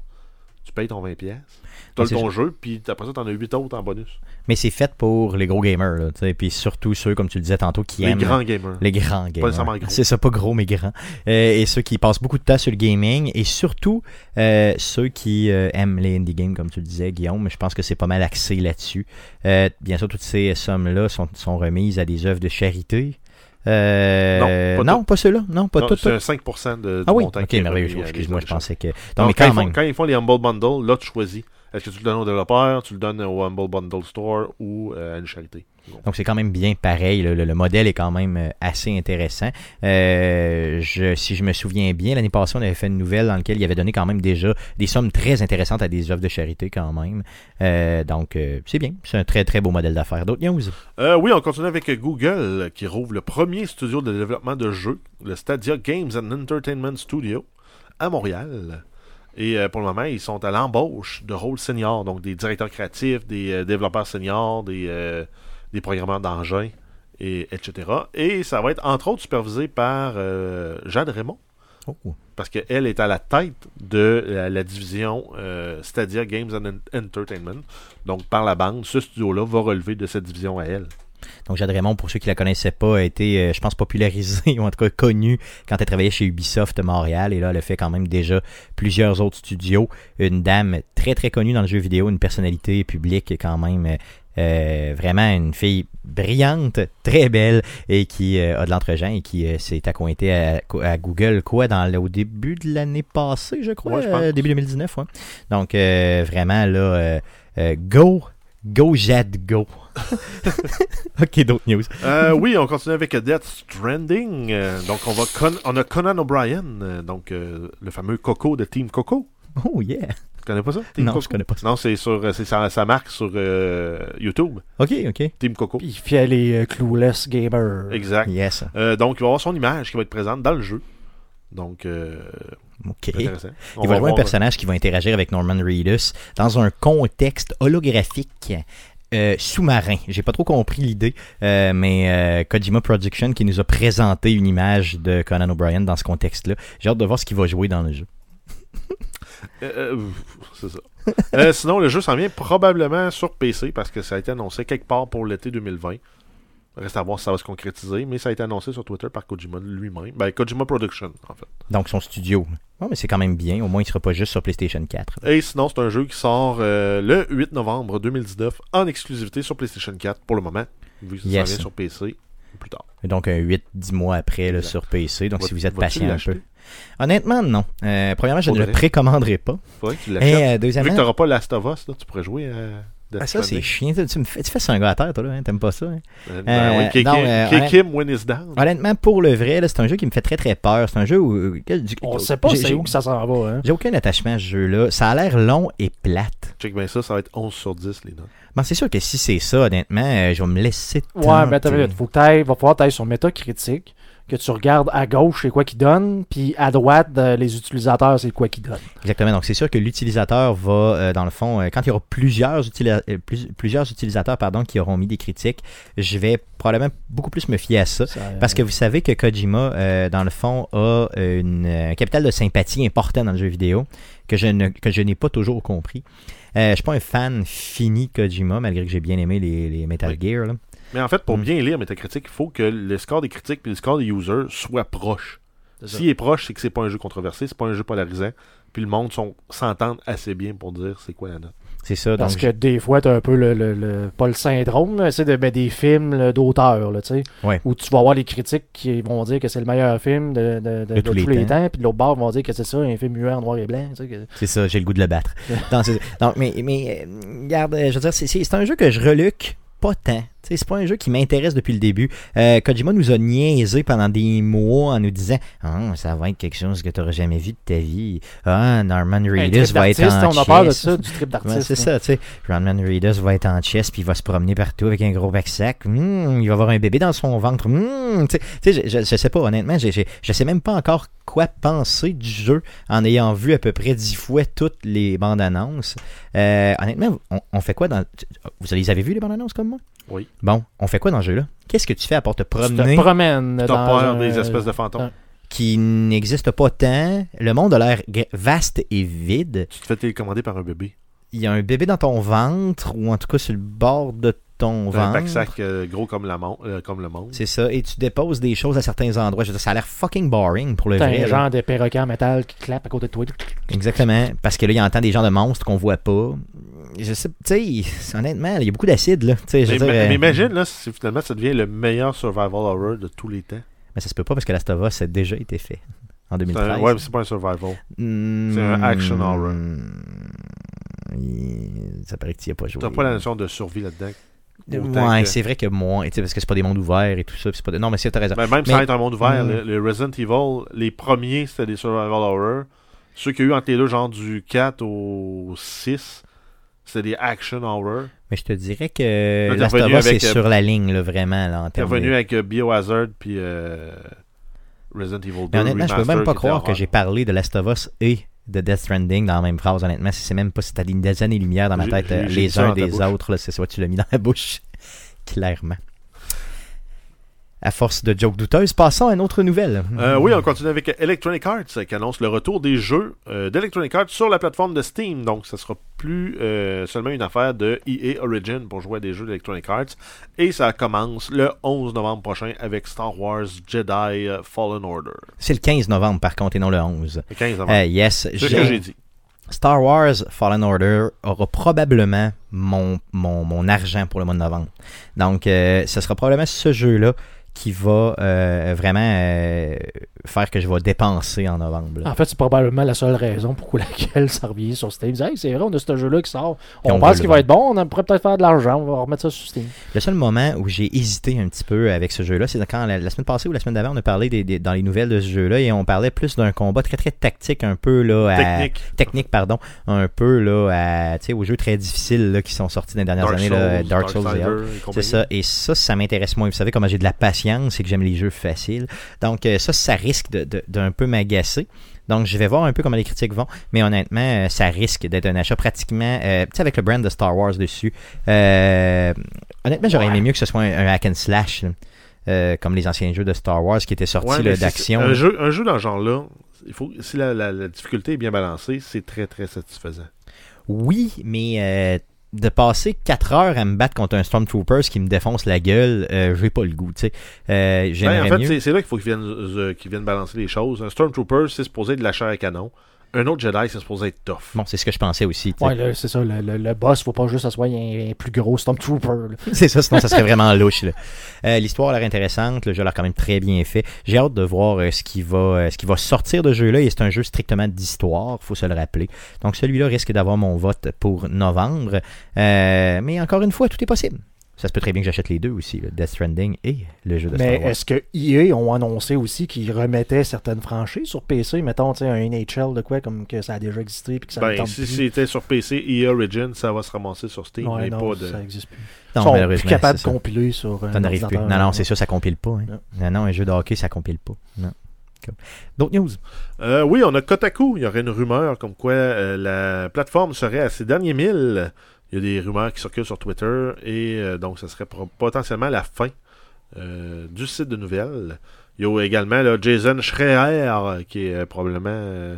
tu payes ton 20$. Pièces. Tu Mais as c'est ton jeu, puis après ça, tu en as 8 autres en bonus. Mais c'est fait pour les gros gamers. Là, puis surtout ceux, comme tu le disais tantôt, qui Les aiment. grands gamers. Les grands gamers. C'est ça, pas gros, mais grands. Euh, et ceux qui passent beaucoup de temps sur le gaming. Et surtout, euh, ceux qui euh, aiment les indie games, comme tu le disais, Guillaume. Je pense que c'est pas mal axé là-dessus. Bien sûr, toutes ces sommes-là sont, sont remises à des œuvres de charité. Euh, Non, pas ceux-là. Non, pas toutes. c'est un 5% de, Ah oui, montant ok, merveilleux. Excuse-moi, les je pensais que. Non, Donc, mais quand, même. quand ils font les Humble Bundle, là, tu choisis. Est-ce que tu le donnes au développeur, tu le donnes au Humble Bundle Store ou euh, à une charité? Donc c'est quand même bien pareil. Le, le- le modèle est quand même euh, assez intéressant. Euh, je, si je me souviens bien, l'année passée, on avait fait une nouvelle dans laquelle il avait donné quand même déjà des sommes très intéressantes à des œuvres de charité quand même. Euh, donc c'est bien. C'est un très très beau modèle d'affaires. D'autres news? Euh, oui, on continue avec Google qui rouvre le premier studio de développement de jeux, le Stadia Games and Entertainment Studio, à Montréal. Et euh, pour le moment, ils sont à l'embauche de rôles seniors, donc des directeurs créatifs, des euh, développeurs seniors, des, euh, des programmeurs d'engins, et, etc. Et ça va être entre autres supervisé par Jade Raymond, Oh. parce qu'elle est à la tête de la, la division Stadia Games and En- Entertainment. Donc par la bande, ce studio-là va relever de cette division à elle. Donc Jade Raymond, pour ceux qui la connaissaient pas, a été, euh, je pense, popularisée ou en tout cas connue quand elle travaillait chez Ubisoft Montréal. Et là, elle a fait quand même déjà plusieurs autres studios. Une dame très très connue dans le jeu vidéo, une personnalité publique quand même. euh, euh, vraiment une fille brillante, très belle et qui euh, a de l'entre-gens et qui euh, s'est accointée à, à Google quoi dans le- au début de l'année passée, je crois, Ouais, je début 2019. ouais. Donc vraiment là, go, go Jade, go. ok, d'autres news. Euh, oui, on continue avec Death Stranding. Euh, donc, on, va Con- on a Conan O'Brien, euh, donc euh, le fameux Coco de Team Coco. Oh yeah. Tu connais pas ça? Team Non, Coco? je connais pas ça. Non, c'est sur euh, c'est sa, sa marque sur euh, YouTube, Ok, ok. Team Coco. Puis il fait les euh, clueless gamers. Exact. Yes. Euh, donc, il va y avoir son image qui va être présente dans le jeu. Donc, euh, OK. Il va jouer un personnage qui va interagir avec Norman Reedus dans un contexte holographique euh, sous-marin. J'ai pas trop compris l'idée, euh, mais euh, Kojima Production qui nous a présenté une image de Conan O'Brien dans ce contexte-là. J'ai hâte de voir ce qu'il va jouer dans le jeu. C'est ça. Sinon, le jeu s'en vient probablement sur PC parce que ça a été annoncé quelque part pour l'été 2020. Reste à voir si ça va se concrétiser, mais ça a été annoncé sur Twitter par Kojima lui-même. Ben, Kojima Production, en fait. Donc son studio. Oh, mais c'est quand même bien. Au moins, il sera pas juste sur PlayStation 4. Et sinon, c'est un jeu qui sort euh, le 8 novembre 2019 en exclusivité sur PlayStation 4 pour le moment. Vu que ça Yes. sur PC plus tard. Donc, un 8-10 mois après là, sur PC. Donc, Va- si vous êtes patient un peu. Honnêtement, non. Euh, premièrement, je ne le précommanderai pas. Faudrait que tu Et l'achètes. euh, Vu deuxièmement, que t'auras pas Last of Us, là, tu pourrais jouer à ah, ça, c'est chiant. Tu, me fais, tu fais ça un gars à terre, toi, là. hein? T'aimes pas ça, hein? Euh, Euh, ben non, euh, When It's Down. Honnêtement, pour le vrai, là, c'est un jeu qui me fait très très peur. C'est un jeu où. euh, On sait pas c'est où que ça s'en va. Hein. J'ai aucun attachement à ce jeu-là. Ça a l'air long et plate. Check bien ça, ça va être 11 sur 10 les notes. Bon, c'est sûr que si c'est ça, honnêtement, euh, je vais me laisser. Ouais, mais attends, il faut que t'ailles- va falloir que tu sur Metacritic, que tu regardes à gauche c'est quoi qui donne, puis à droite euh, les utilisateurs c'est quoi qui donne. Exactement. Donc, c'est sûr que l'utilisateur va, euh, dans le fond, euh, quand il y aura plusieurs, euh, plus- plusieurs utilisateurs pardon, qui auront mis des critiques, je vais probablement beaucoup plus me fier à ça. Ça, Parce que vous savez que Kojima, euh, dans le fond, a une, un capital de sympathie important dans le jeu vidéo que je, ne, que je n'ai pas toujours compris. Euh, je suis pas un fan fini de Kojima, malgré que j'ai bien aimé les, les Metal Oui. Gear. là. Mais en fait, pour Mm. bien lire Metacritic, il faut que le score des critiques et le score des users soient proches. S'il est proche, c'est que c'est pas un jeu controversé, c'est pas un jeu polarisant. Puis le monde sont- s'entendent assez bien pour dire c'est quoi la note. C'est ça. Parce donc, que des fois, t'as un peu le, le- le- pas le syndrome, c'est de, ben, des films là, tu sais, Ouais. où tu vas avoir les critiques qui vont dire que c'est le meilleur film de, de- de- de tous, les, temps. puis de l'autre bord vont dire que c'est ça, un film muet en noir et blanc. tu que- C'est ça, j'ai le goût de le battre. Non, c'est- non, mais, mais euh, regarde, euh, je veux dire, c'est un jeu que je reluque pas tant. C'est pas un jeu qui m'intéresse depuis le début. Euh, Kojima nous a niaisé pendant des mois en nous disant Ah, ça va être quelque chose que tu n'auras jamais vu de ta vie. Ah, Norman Reedus va être en On a peur de ça, du trip d'artiste. c'est ça, tu sais. Norman Reedus va être en chess puis il va se promener partout avec un gros backsack. Hmm, il va avoir un bébé dans son ventre. Hmm, tu sais- je, je, je sais pas, honnêtement, je sais même pas encore quoi penser du jeu en ayant vu à peu près dix fois toutes les bandes annonces. Euh, honnêtement, on, on fait quoi dans. Vous les avez vu les bandes annonces comme moi? Oui. Bon, on fait quoi dans ce jeu-là? Qu'est-ce que tu fais à part te Tu promener? te promènes T'as dans peur un- des espèces de fantômes. un- qui n'existe pas tant? Le monde a l'air vaste et vide. Tu te fais télécommander par un bébé. Il y a un bébé dans ton ventre, ou en tout cas sur le bord de ton un ventre. backsack euh, gros comme, la mon- euh, comme le monde. C'est ça, et tu déposes des choses à certains endroits. Je veux dire, ça a l'air fucking boring pour le vrai. un là. genre de perroquet en métal qui clappe à côté de toi. Exactement, parce que là, il entend des genres de monstres qu'on voit pas. Je sais, tu sais, honnêtement, il y a beaucoup d'acide, là. Je Mais, veux dire, mais- euh, mais imagine là, si finalement ça devient le meilleur survival horror de tous les temps. mais ça se peut pas parce que Last of Us a déjà été fait en C'est 2013. un- ouais, mais c'est pas un survival. Hmm, c'est un action horror. Ça paraît que tu n'y as pas joué. T'as pas la notion de survie là-dedans. Ouais, que- c'est vrai que sais, parce que c'est pas des mondes ouverts et tout ça. puis c'est Pas... de- Non, mais c'est raison. Ben, même Mais- sans être un monde ouvert, Mm. le, le Resident Evil, les premiers c'était des survival horror. Ceux qu'il y a eu entre les deux, genre du 4 au 6, c'était des action horror. Mais je te dirais que t'es Last of revenu Us est avec, euh, sur la ligne, là, vraiment, là, en T'es de- revenu avec euh, Biohazard puis euh, Resident Evil 2. Mais honnêtement, je peux même pas croire que j'ai parlé de Last of Us et de Death Stranding dans la même phrase, honnêtement. C'est même pas si t'as des années-lumière dans ma tête, euh, les uns des autres, c'est soit tu l'as mis dans la bouche, clairement. À force de jokes douteuses, passons à une autre nouvelle. Euh, oui, on continue avec Electronic Arts qui annonce le retour des jeux euh, d'Electronic Arts sur la plateforme de Steam. Donc, ce sera plus euh, seulement une affaire de EA Origin pour jouer à des jeux d'Electronic Arts. Et ça commence le 11 novembre prochain avec Star Wars Jedi Fallen Order. C'est le 15 novembre, par contre, et non le 11. Le 15 novembre. Yes, c'est ce j'ai- que j'ai dit. Star Wars Fallen Order aura probablement mon, mon, mon argent pour le mois de novembre. Donc, ce sera probablement ce jeu-là qui va euh, vraiment euh, faire que je vais dépenser en novembre. là. En fait, c'est probablement la seule raison pour laquelle ça revient sur Steam. Hey, c'est vrai, on a ce jeu-là qui sort. On, on pense qu'il le va être bon, on pourrait peut-être faire de l'argent, on va remettre ça sur Steam. Le seul moment où j'ai hésité un petit peu avec ce jeu-là, c'est quand la, la semaine passée ou la semaine d'avant, on a parlé des, des- dans les nouvelles de ce jeu-là et on parlait plus d'un combat très très tactique, un peu là à, Technique. technique, pardon, un peu là à, aux jeux très difficiles là, qui sont sortis dans les dernières Dark années, Souls, là, Dark Souls et C'est ça, et ça, ça m'intéresse moins. Vous savez comment j'ai de la passion patience et que j'aime les jeux faciles. Donc euh, ça, ça risque d'un peu m'agacer. Donc je vais voir un peu comment les critiques vont, mais honnêtement, euh, ça risque d'être un achat pratiquement, euh, tu sais, avec le brand de Star Wars dessus. Euh, honnêtement, j'aurais aimé mieux que ce soit un, un hack and slash. Euh, comme les anciens jeux de Star Wars qui étaient sortis Ouais, d'action. Un jeu, un jeu dans ce genre-là, il faut, si la, la- la difficulté est bien balancée, c'est très très satisfaisant. Oui, mais de passer 4 heures à me battre contre un Stormtroopers qui me défonce la gueule, euh, j'ai pas le goût, tu sais. Euh, Ben, en fait, c'est- là qu'il faut qu'ils viennent, euh, qu'ils viennent balancer les choses. Un Stormtrooper, c'est supposé être de la chair à canon. Un autre Jedi, c'est supposé être tough. Bon, c'est ce que je pensais aussi. Ouais, là, c'est ça. Le, le- le boss, faut pas juste que ce soit un, un plus gros Stormtrooper. C'est ça, sinon ça serait vraiment louche. Euh, L'histoire a l'air intéressante, le jeu a l'air quand même très bien fait. J'ai hâte de voir euh, ce, qui va, euh, ce qui va sortir de ce jeu-là. Et c'est un jeu strictement d'histoire, faut se le rappeler. Donc celui-là risque d'avoir mon vote pour novembre. Euh, mais encore une fois, tout est possible. Ça se peut très bien que j'achète les deux aussi, le Death Stranding et le jeu de Mais Star Wars. est-ce que EA ont annoncé aussi qu'ils remettaient certaines franchises sur PC Mettons, tu sais, un NHL de quoi, comme que ça a déjà existé puis que ça Ben, tente si plus? c'était sur PC, EA Origin, ça va se ramasser sur Steam, Ouais, mais non, pas de... ça n'existe plus. Non, Ils sont malheureusement, plus capables c'est de ça. compiler sur un Ça n'arrive plus. Non, non, c'est ça, ça compile pas. hein. Non. Non, non, un jeu de hockey, ça compile pas. Non. D'autres news? Euh, oui, on a Kotaku. Il y aurait une rumeur comme quoi euh, la plateforme serait à ses derniers milles. Il y a des rumeurs qui circulent sur Twitter et euh, donc ce serait potentiellement la fin euh, du site de nouvelles. Il y a également là, Jason Schreier qui est euh, probablement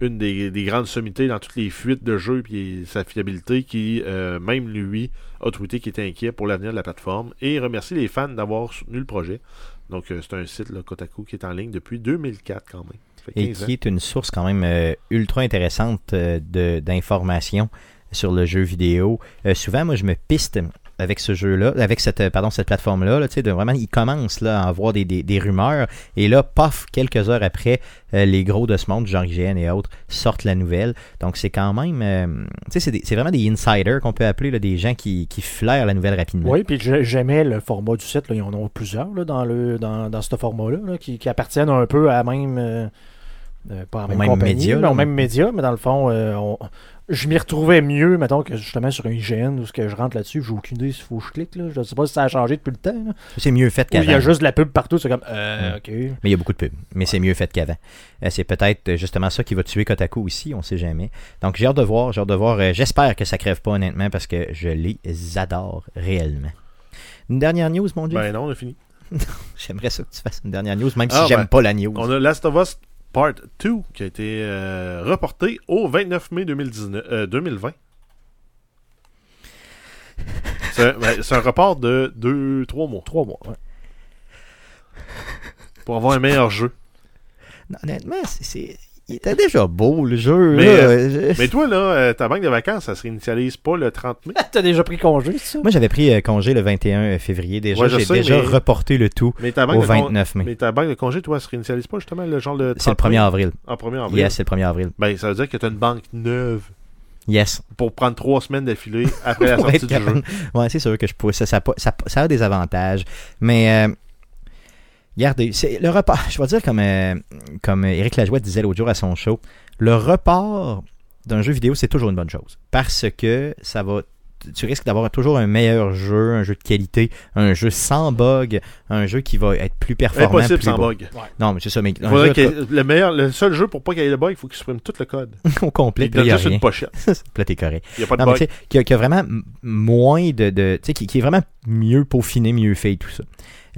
une des, des grandes sommités dans toutes les fuites de jeux et sa fiabilité qui, même lui, a tweeté qu'il était inquiet pour l'avenir de la plateforme et remercie les fans d'avoir soutenu le projet. Donc c'est un site, là, Kotaku, qui est en ligne depuis 2004 quand même. Et 15 ans. qui est une source quand même euh, ultra intéressante euh, de- d'informations sur le jeu vidéo. Euh, souvent, moi, je me piste avec ce jeu-là, avec cette, euh, pardon, cette plateforme-là, là, de vraiment, il commence là, à avoir des, des- rumeurs, et là, paf, quelques heures après, euh, les gros de ce monde, genre IGN et autres, sortent la nouvelle. Donc, c'est quand même, tu sais, c'est vraiment des insiders qu'on peut appeler, là, des gens qui, qui flairent la nouvelle rapidement. Oui, puis j'ai- j'aimais le format du site. Là. Il y en a plusieurs là, dans, le, dans, dans ce format-là là, qui, appartiennent un peu à la même. Euh, pas Au même, même compagnie, média, mais au même média, mais dans le fond, euh, on- je m'y retrouvais mieux, mettons, que justement sur un IGN où ce que je rentre là-dessus, j'ai aucune idée s'il faut que je clique. Là. Je sais pas si ça a changé depuis le temps. C'est mieux fait Ou il y a qu'avant. juste de la pub partout, c'est comme, euh, Mm. ok. Mais il y a beaucoup de pubs. Mais c'est mieux fait qu'avant. Euh, c'est peut-être justement ça qui va tuer Kotaku aussi, on sait jamais. Donc j'ai hâte de voir, j'ai hâte de voir. Euh, J'espère que ça crève pas honnêtement parce que je les adore réellement. Une dernière news, mon Dieu? Ben non, on a fini. J'aimerais ça que tu fasses une dernière news, même Ah, si j'aime ben, pas la news. On a Last of Us Part 2 qui a été euh, reporté au 29 mai 2019, euh, 2020. C'est ben, un report de 2-3 mois Trois mois. ouais. pour avoir un meilleur jeu. Non, honnêtement, c'est. Il était déjà beau le jeu. Mais, là. euh, Je- Mais toi, là, euh, ta banque de vacances, ça se réinitialise pas le 30 mai? T'as déjà pris congé, c'est ça? Moi j'avais pris euh, congé le 21 février déjà. Ouais, J'ai sais, déjà mais- reporté le tout Mais ta banque, au de, con- 29 mai. mais ta banque de congé, toi, elle se réinitialise pas justement le genre de 30 C'est le 1er mai? avril. En 1er avril. Yes, c'est le 1er avril. Ben, ça veut dire que tu as une banque neuve Yes. pour prendre trois semaines d'affilée après la sortie du jeu. Ouais, c'est sûr que je pourrais. Ça, ça, ça, ça a des avantages. Mais euh, regardez, c'est le report. Je vais dire comme, euh, comme Eric Lajoie disait l'autre jour à son show, le report d'un jeu vidéo, c'est toujours une bonne chose. Parce que ça va. Tu risques d'avoir toujours un meilleur jeu, un jeu de qualité, un jeu sans bug, un jeu qui va être plus performant. Impossible plus sans beau. bug. Non, mais c'est ça. Mais jeu le, meilleur, le seul jeu pour pas qu'il y ait de bug, il faut qu'il supprime tout le code. au complet, Il y a juste rien. une pochette. Là, t'es correct. Il n'y a pas de Non, bug. qui a, qui a vraiment moins de. de tu sais, qui, qui est vraiment mieux peaufiné, mieux fait et tout ça.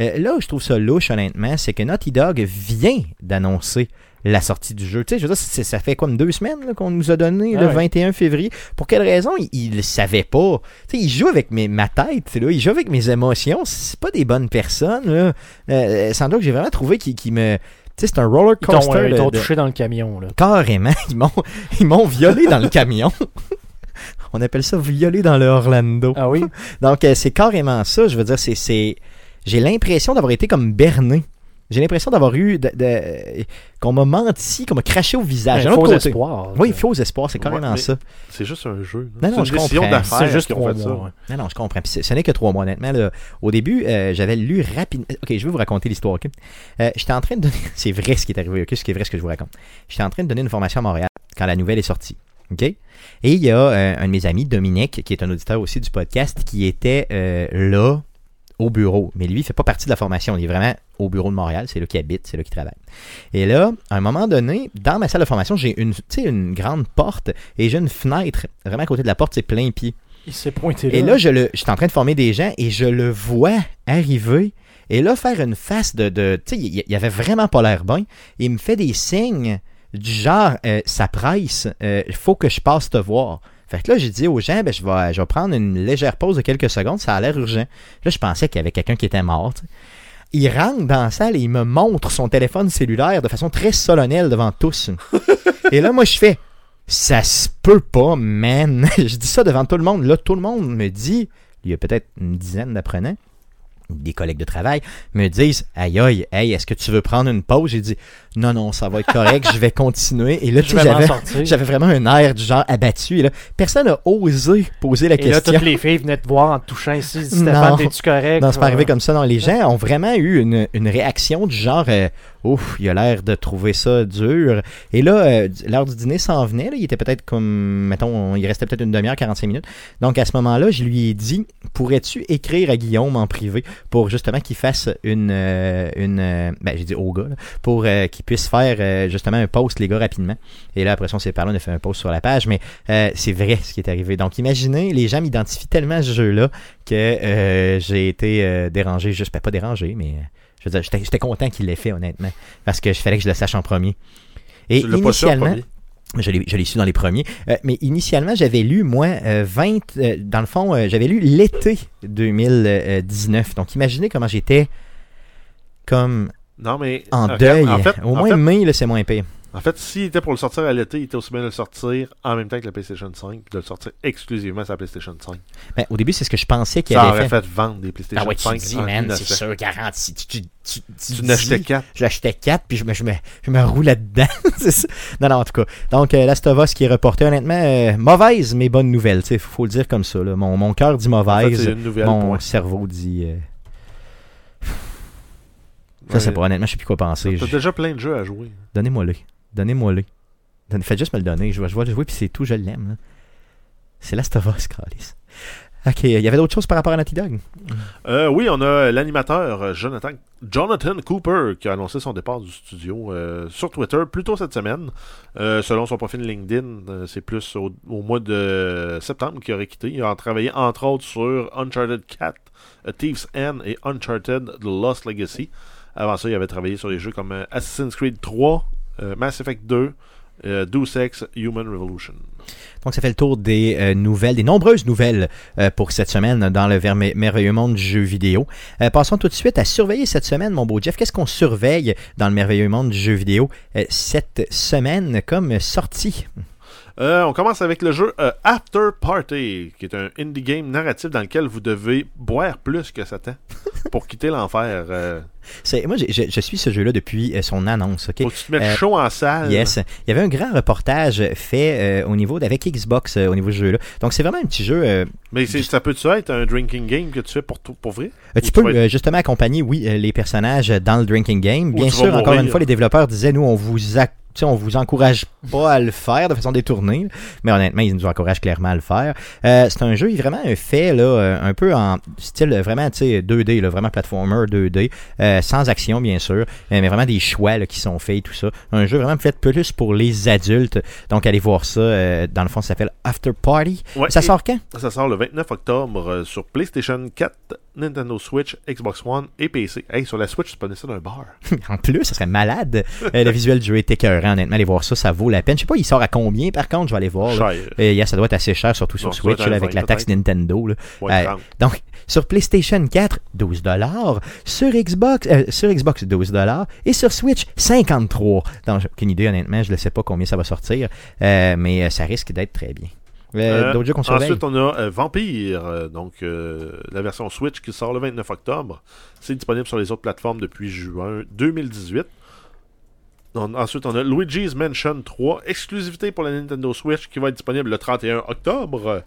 Euh, là où je trouve ça louche, honnêtement, c'est que Naughty Dog vient d'annoncer la sortie du jeu. Tu sais, je veux dire, ça fait comme deux semaines qu'on nous a donné Ah le ouais. 21 février. Pour quelle raison Il ne savait pas? Tu sais, il joue avec mes, ma tête, là, il joue avec mes émotions. C'est pas des bonnes personnes. Là. Euh, sans doute que j'ai vraiment trouvé qu'il qu'il me. C'est un roller Ils t'ont coaster. euh, ils de- t'ont touché dans le camion. Là. Carrément, ils m'ont, ils m'ont violé dans le camion. On appelle ça violer dans le Orlando. Ah oui? Donc, euh, c'est carrément ça. Je veux dire, c'est... j'ai l'impression d'avoir été comme berné. J'ai l'impression d'avoir eu. De, de- qu'on m'a menti, qu'on m'a craché au visage. Un faux côté- espoir. Oui, faux espoir, c'est carrément Ouais, ça. C'est juste un jeu. Non, non, je décision comprends. d'affaires C'est juste trois fait mois. ça. ouais. Non, non, je comprends. Puis ce, n'est que trois mois, honnêtement. là. Au début, euh, j'avais lu rapidement. Ok, je vais vous raconter l'histoire. ok? Euh, J'étais en train de donner. C'est vrai ce qui est arrivé, ok? Ce qui est vrai ce que je vous raconte. J'étais en train de donner une formation à Montréal quand la nouvelle est sortie. OK? Et il y a euh, un de mes amis, Dominique, qui est un auditeur aussi du podcast, qui était euh, là au bureau. Mais lui, il fait pas partie de la formation. Il est vraiment au bureau de Montréal. C'est là qu'il habite, c'est là qu'il travaille. Et là, à un moment donné, dans ma salle de formation, j'ai une, une grande porte et j'ai une fenêtre. Vraiment à côté de la porte, c'est plein pied. Il s'est pointé là. Et là, je le, j'étais en train de former des gens et je le vois arriver. Et là, faire une face de. de tu sais, il, il avait vraiment pas l'air bien. Il me fait des signes du genre, euh, ça presse, euh, il faut que je passe te voir. Fait que là, j'ai dit aux gens, ben, je, vais, je vais prendre une légère pause de quelques secondes, ça a l'air urgent. Là, je pensais qu'il y avait quelqu'un qui était mort. Il rentre dans la salle et il me montre son téléphone cellulaire de façon très solennelle devant tous. et là, moi, je fais, ça se peut pas, man. je dis ça devant tout le monde. Là, tout le monde me dit, il y a peut-être une dizaine d'apprenants, des collègues de travail, me disent, aïe aïe, hey, est-ce que tu veux prendre une pause? J'ai dit, non, non, ça va être correct, je vais continuer. Et là, tu j'avais, vraiment un air du genre abattu. Et là, personne n'a osé poser la Et là, question. toutes les filles venaient te voir en te touchant ici. Stéphane, t'es-tu correct? Non, c'est pas arrivé comme ça. Non, les gens ont vraiment eu une, une réaction du genre euh, Ouf, il a l'air de trouver ça dur. Et là, euh, l'heure du dîner s'en venait. là. il était peut-être comme, mettons, il restait peut-être une demi-heure, 45 minutes. Donc à ce moment-là, je lui ai dit Pourrais-tu écrire à Guillaume en privé pour justement qu'il fasse une. euh, une euh, ben, j'ai dit au gars, là, pour euh, qu'il puisse faire justement un post, les gars, rapidement. Et là, après ça, on s'est parlé, on a fait un post sur la page. Mais c'est vrai ce qui est arrivé. Donc imaginez, les gens m'identifient tellement à ce jeu-là que j'ai été dérangé, juste ben, pas dérangé, mais je veux dire, j'étais content qu'il l'ait fait, honnêtement, parce que je fallait que je le sache en premier. Et pas initialement? Je l'ai su dans les premiers, euh, mais initialement, j'avais lu, moi, euh, 20, euh, dans le fond, euh, j'avais lu l'été 2019. Donc imaginez comment j'étais comme Non, mais. en deuil. En fait, Au en moins, fait- mai, c'est moins pire. En fait, s'il était pour le sortir à l'été, il était aussi bien de le sortir en même temps que la PlayStation 5, puis de le sortir exclusivement sur la PlayStation 5. Ben, au début, c'est ce que je pensais qu'il Ça avait aurait fait. fait vendre des PlayStation Ah ouais, tu 5 dis, en man, c'est sûr, garanti. Tu, tu, tu, tu Tu dis- n'achetais 4. J'achetais 4 puis je me, je me, je me roule là-dedans. C'est ça. Non, non, en tout cas. Donc, euh, Last of Us qui est reporté, honnêtement, euh, mauvaise, mais bonne nouvelle. Il faut le dire comme ça. là. Mon, mon cœur dit En fait, mauvaise, une nouvelle. mon point. cerveau dit. euh, Ça, c'est pas honnêtement, je sais plus quoi penser. T'as déjà plein de jeux à jouer. Donnez-moi-le. Donnez-moi-le. Donne- Faites juste me le donner. Je vais, je vais le jouer puis c'est tout, je l'aime. C'est Last of Us, Carlis. Ok, il y avait d'autres choses par rapport à Naughty Dog? Euh, oui, on a l'animateur euh, Jonathan, Cooper qui a annoncé son départ du studio euh, sur Twitter plus tôt cette semaine. Selon son profil LinkedIn, c'est plus au, mois de septembre qu'il aurait quitté. Il a travaillé entre autres sur Uncharted 4, A Thief's End et Uncharted The Lost Legacy. Avant ça, il avait travaillé sur des jeux comme Assassin's Creed 3, euh, Mass Effect 2, euh, Deus Ex, Human Revolution. Donc, ça fait le tour des euh, nouvelles, des nombreuses nouvelles euh, pour cette semaine dans le merveilleux monde du jeu vidéo. Euh, passons tout de suite à surveiller cette semaine, mon beau Jeff. Qu'est-ce qu'on surveille dans le merveilleux monde du jeu vidéo euh, cette semaine comme sortie? Euh, on commence avec le jeu euh, After Party, qui est un indie game narratif dans lequel vous devez boire plus que Satan pour quitter l'enfer. Euh, Moi, je, je suis ce jeu-là depuis son annonce. ok? Faut que tu te mettes chaud en salle. Yes. Il y avait un grand reportage fait au niveau avec Xbox au niveau du jeu-là. Donc, c'est vraiment un petit jeu. Mais ça peut-tu être un drinking game que tu fais pour, tout- pour vrai? Ou tu peux être- justement accompagner, oui, les personnages dans le drinking game. Bien sûr, encore une fois, les développeurs disaient, nous, on vous a- tu sais, on vous encourage pas à le faire de façon détournée, mais honnêtement, ils nous encouragent clairement à le faire. Euh, c'est un jeu vraiment fait là, euh, un peu en style euh, vraiment tu sais, 2D, là, vraiment platformer 2D, euh, sans action bien sûr, mais vraiment des choix là, qui sont faits et tout ça. Un jeu vraiment fait plus pour les adultes. Donc allez voir ça. euh, dans le fond, ça s'appelle After Party. Ouais, ça sort quand? Ça sort le 29 octobre sur PlayStation 4, Nintendo Switch, Xbox One et PC. Hey, sur la Switch, tu peux ça d'un bar. En plus, ça serait malade. Euh, le visuel du jeu est écœurant, honnêtement. Allez voir ça, ça vaut la peine. Je sais pas, il sort à combien par contre, je vais aller voir. Cher. Euh, yeah, ça doit être assez cher, surtout sur Non, Switch, là, avec 20 la taxe. Nintendo. là. Ouais, Euh, 30. Donc, sur PlayStation 4, 12 sur Xbox, sur Xbox 12 et sur Switch 53. Donc, j'ai aucune idée, honnêtement, je ne sais pas combien ça va sortir, mais ça risque d'être très bien. Euh, Euh, D'autres jeux qu'on surveille Ensuite, on a euh, Vampire, donc la version Switch qui sort le 29 octobre. C'est disponible sur les autres plateformes depuis juin 2018. On- ensuite, on a Luigi's Mansion 3, exclusivité pour la Nintendo Switch qui va être disponible le 31 octobre.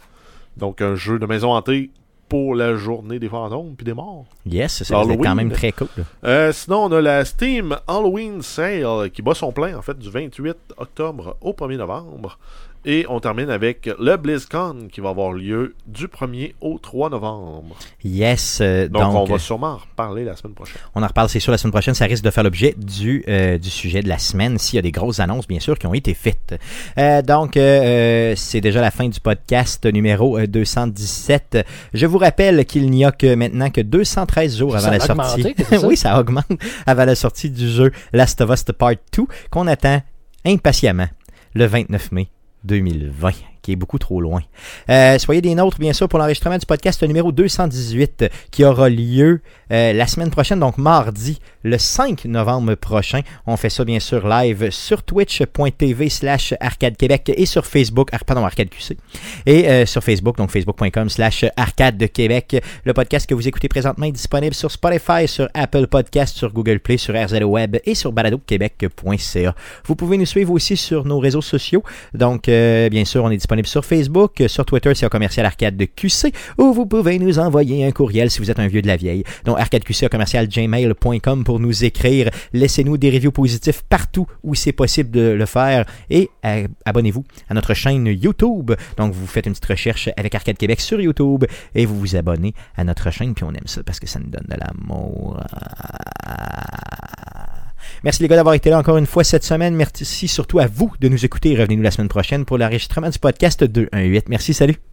Donc, un jeu de maison hantée pour la journée des fantômes puis des morts. Yes, ça va être quand même très cool. Euh, sinon, on a la Steam Halloween Sale qui bat son plein en fait du 28 octobre au 1er novembre. Et on termine avec le BlizzCon qui va avoir lieu du 1er au 3 novembre. Yes. euh, Donc, donc, on va euh, sûrement en reparler la semaine prochaine. On en reparle, c'est sûr, la semaine prochaine. Ça risque de faire l'objet du, euh, du sujet de la semaine, s'il y a des grosses annonces, bien sûr, qui ont été faites. Euh, donc, c'est déjà la fin du podcast numéro euh, 217. Je vous rappelle qu'il n'y a que maintenant que 213 jours avant Ça la sortie. ça? oui, ça augmente avant la sortie du jeu Last of Us Part 2, qu'on attend impatiemment le 29 mai 2020 qui est beaucoup trop loin. Euh, soyez des nôtres, bien sûr, pour l'enregistrement du podcast numéro 218 qui aura lieu euh, la semaine prochaine, donc mardi, le 5 novembre prochain. On fait ça, bien sûr, live sur twitch.tv slash arcade québec et sur Facebook, ar- pardon, arcade QC, et euh, sur Facebook, donc facebook.com slash arcade de Québec. Le podcast que vous écoutez présentement est disponible sur Spotify, sur Apple Podcast, sur Google Play, sur RZO Web et sur baladoquebec.ca. Vous pouvez nous suivre aussi sur nos réseaux sociaux. Donc, bien sûr, on est disponible sur Facebook, euh, sur Twitter, c'est commercial arcade de QC, ou vous pouvez nous envoyer un courriel si vous êtes un vieux de la vieille. Donc, arcadeqc commercial gmail.com pour nous écrire. Laissez-nous des reviews positifs partout où c'est possible de le faire. Et euh, abonnez-vous à notre chaîne YouTube. Donc, vous faites une petite recherche avec Arcade Québec sur YouTube et vous vous abonnez à notre chaîne. Puis on aime ça parce que ça nous donne de l'amour. Merci les gars d'avoir été là encore une fois cette semaine. Merci surtout à vous de nous écouter. Revenez-nous la semaine prochaine pour l'enregistrement du podcast 218. Merci, salut.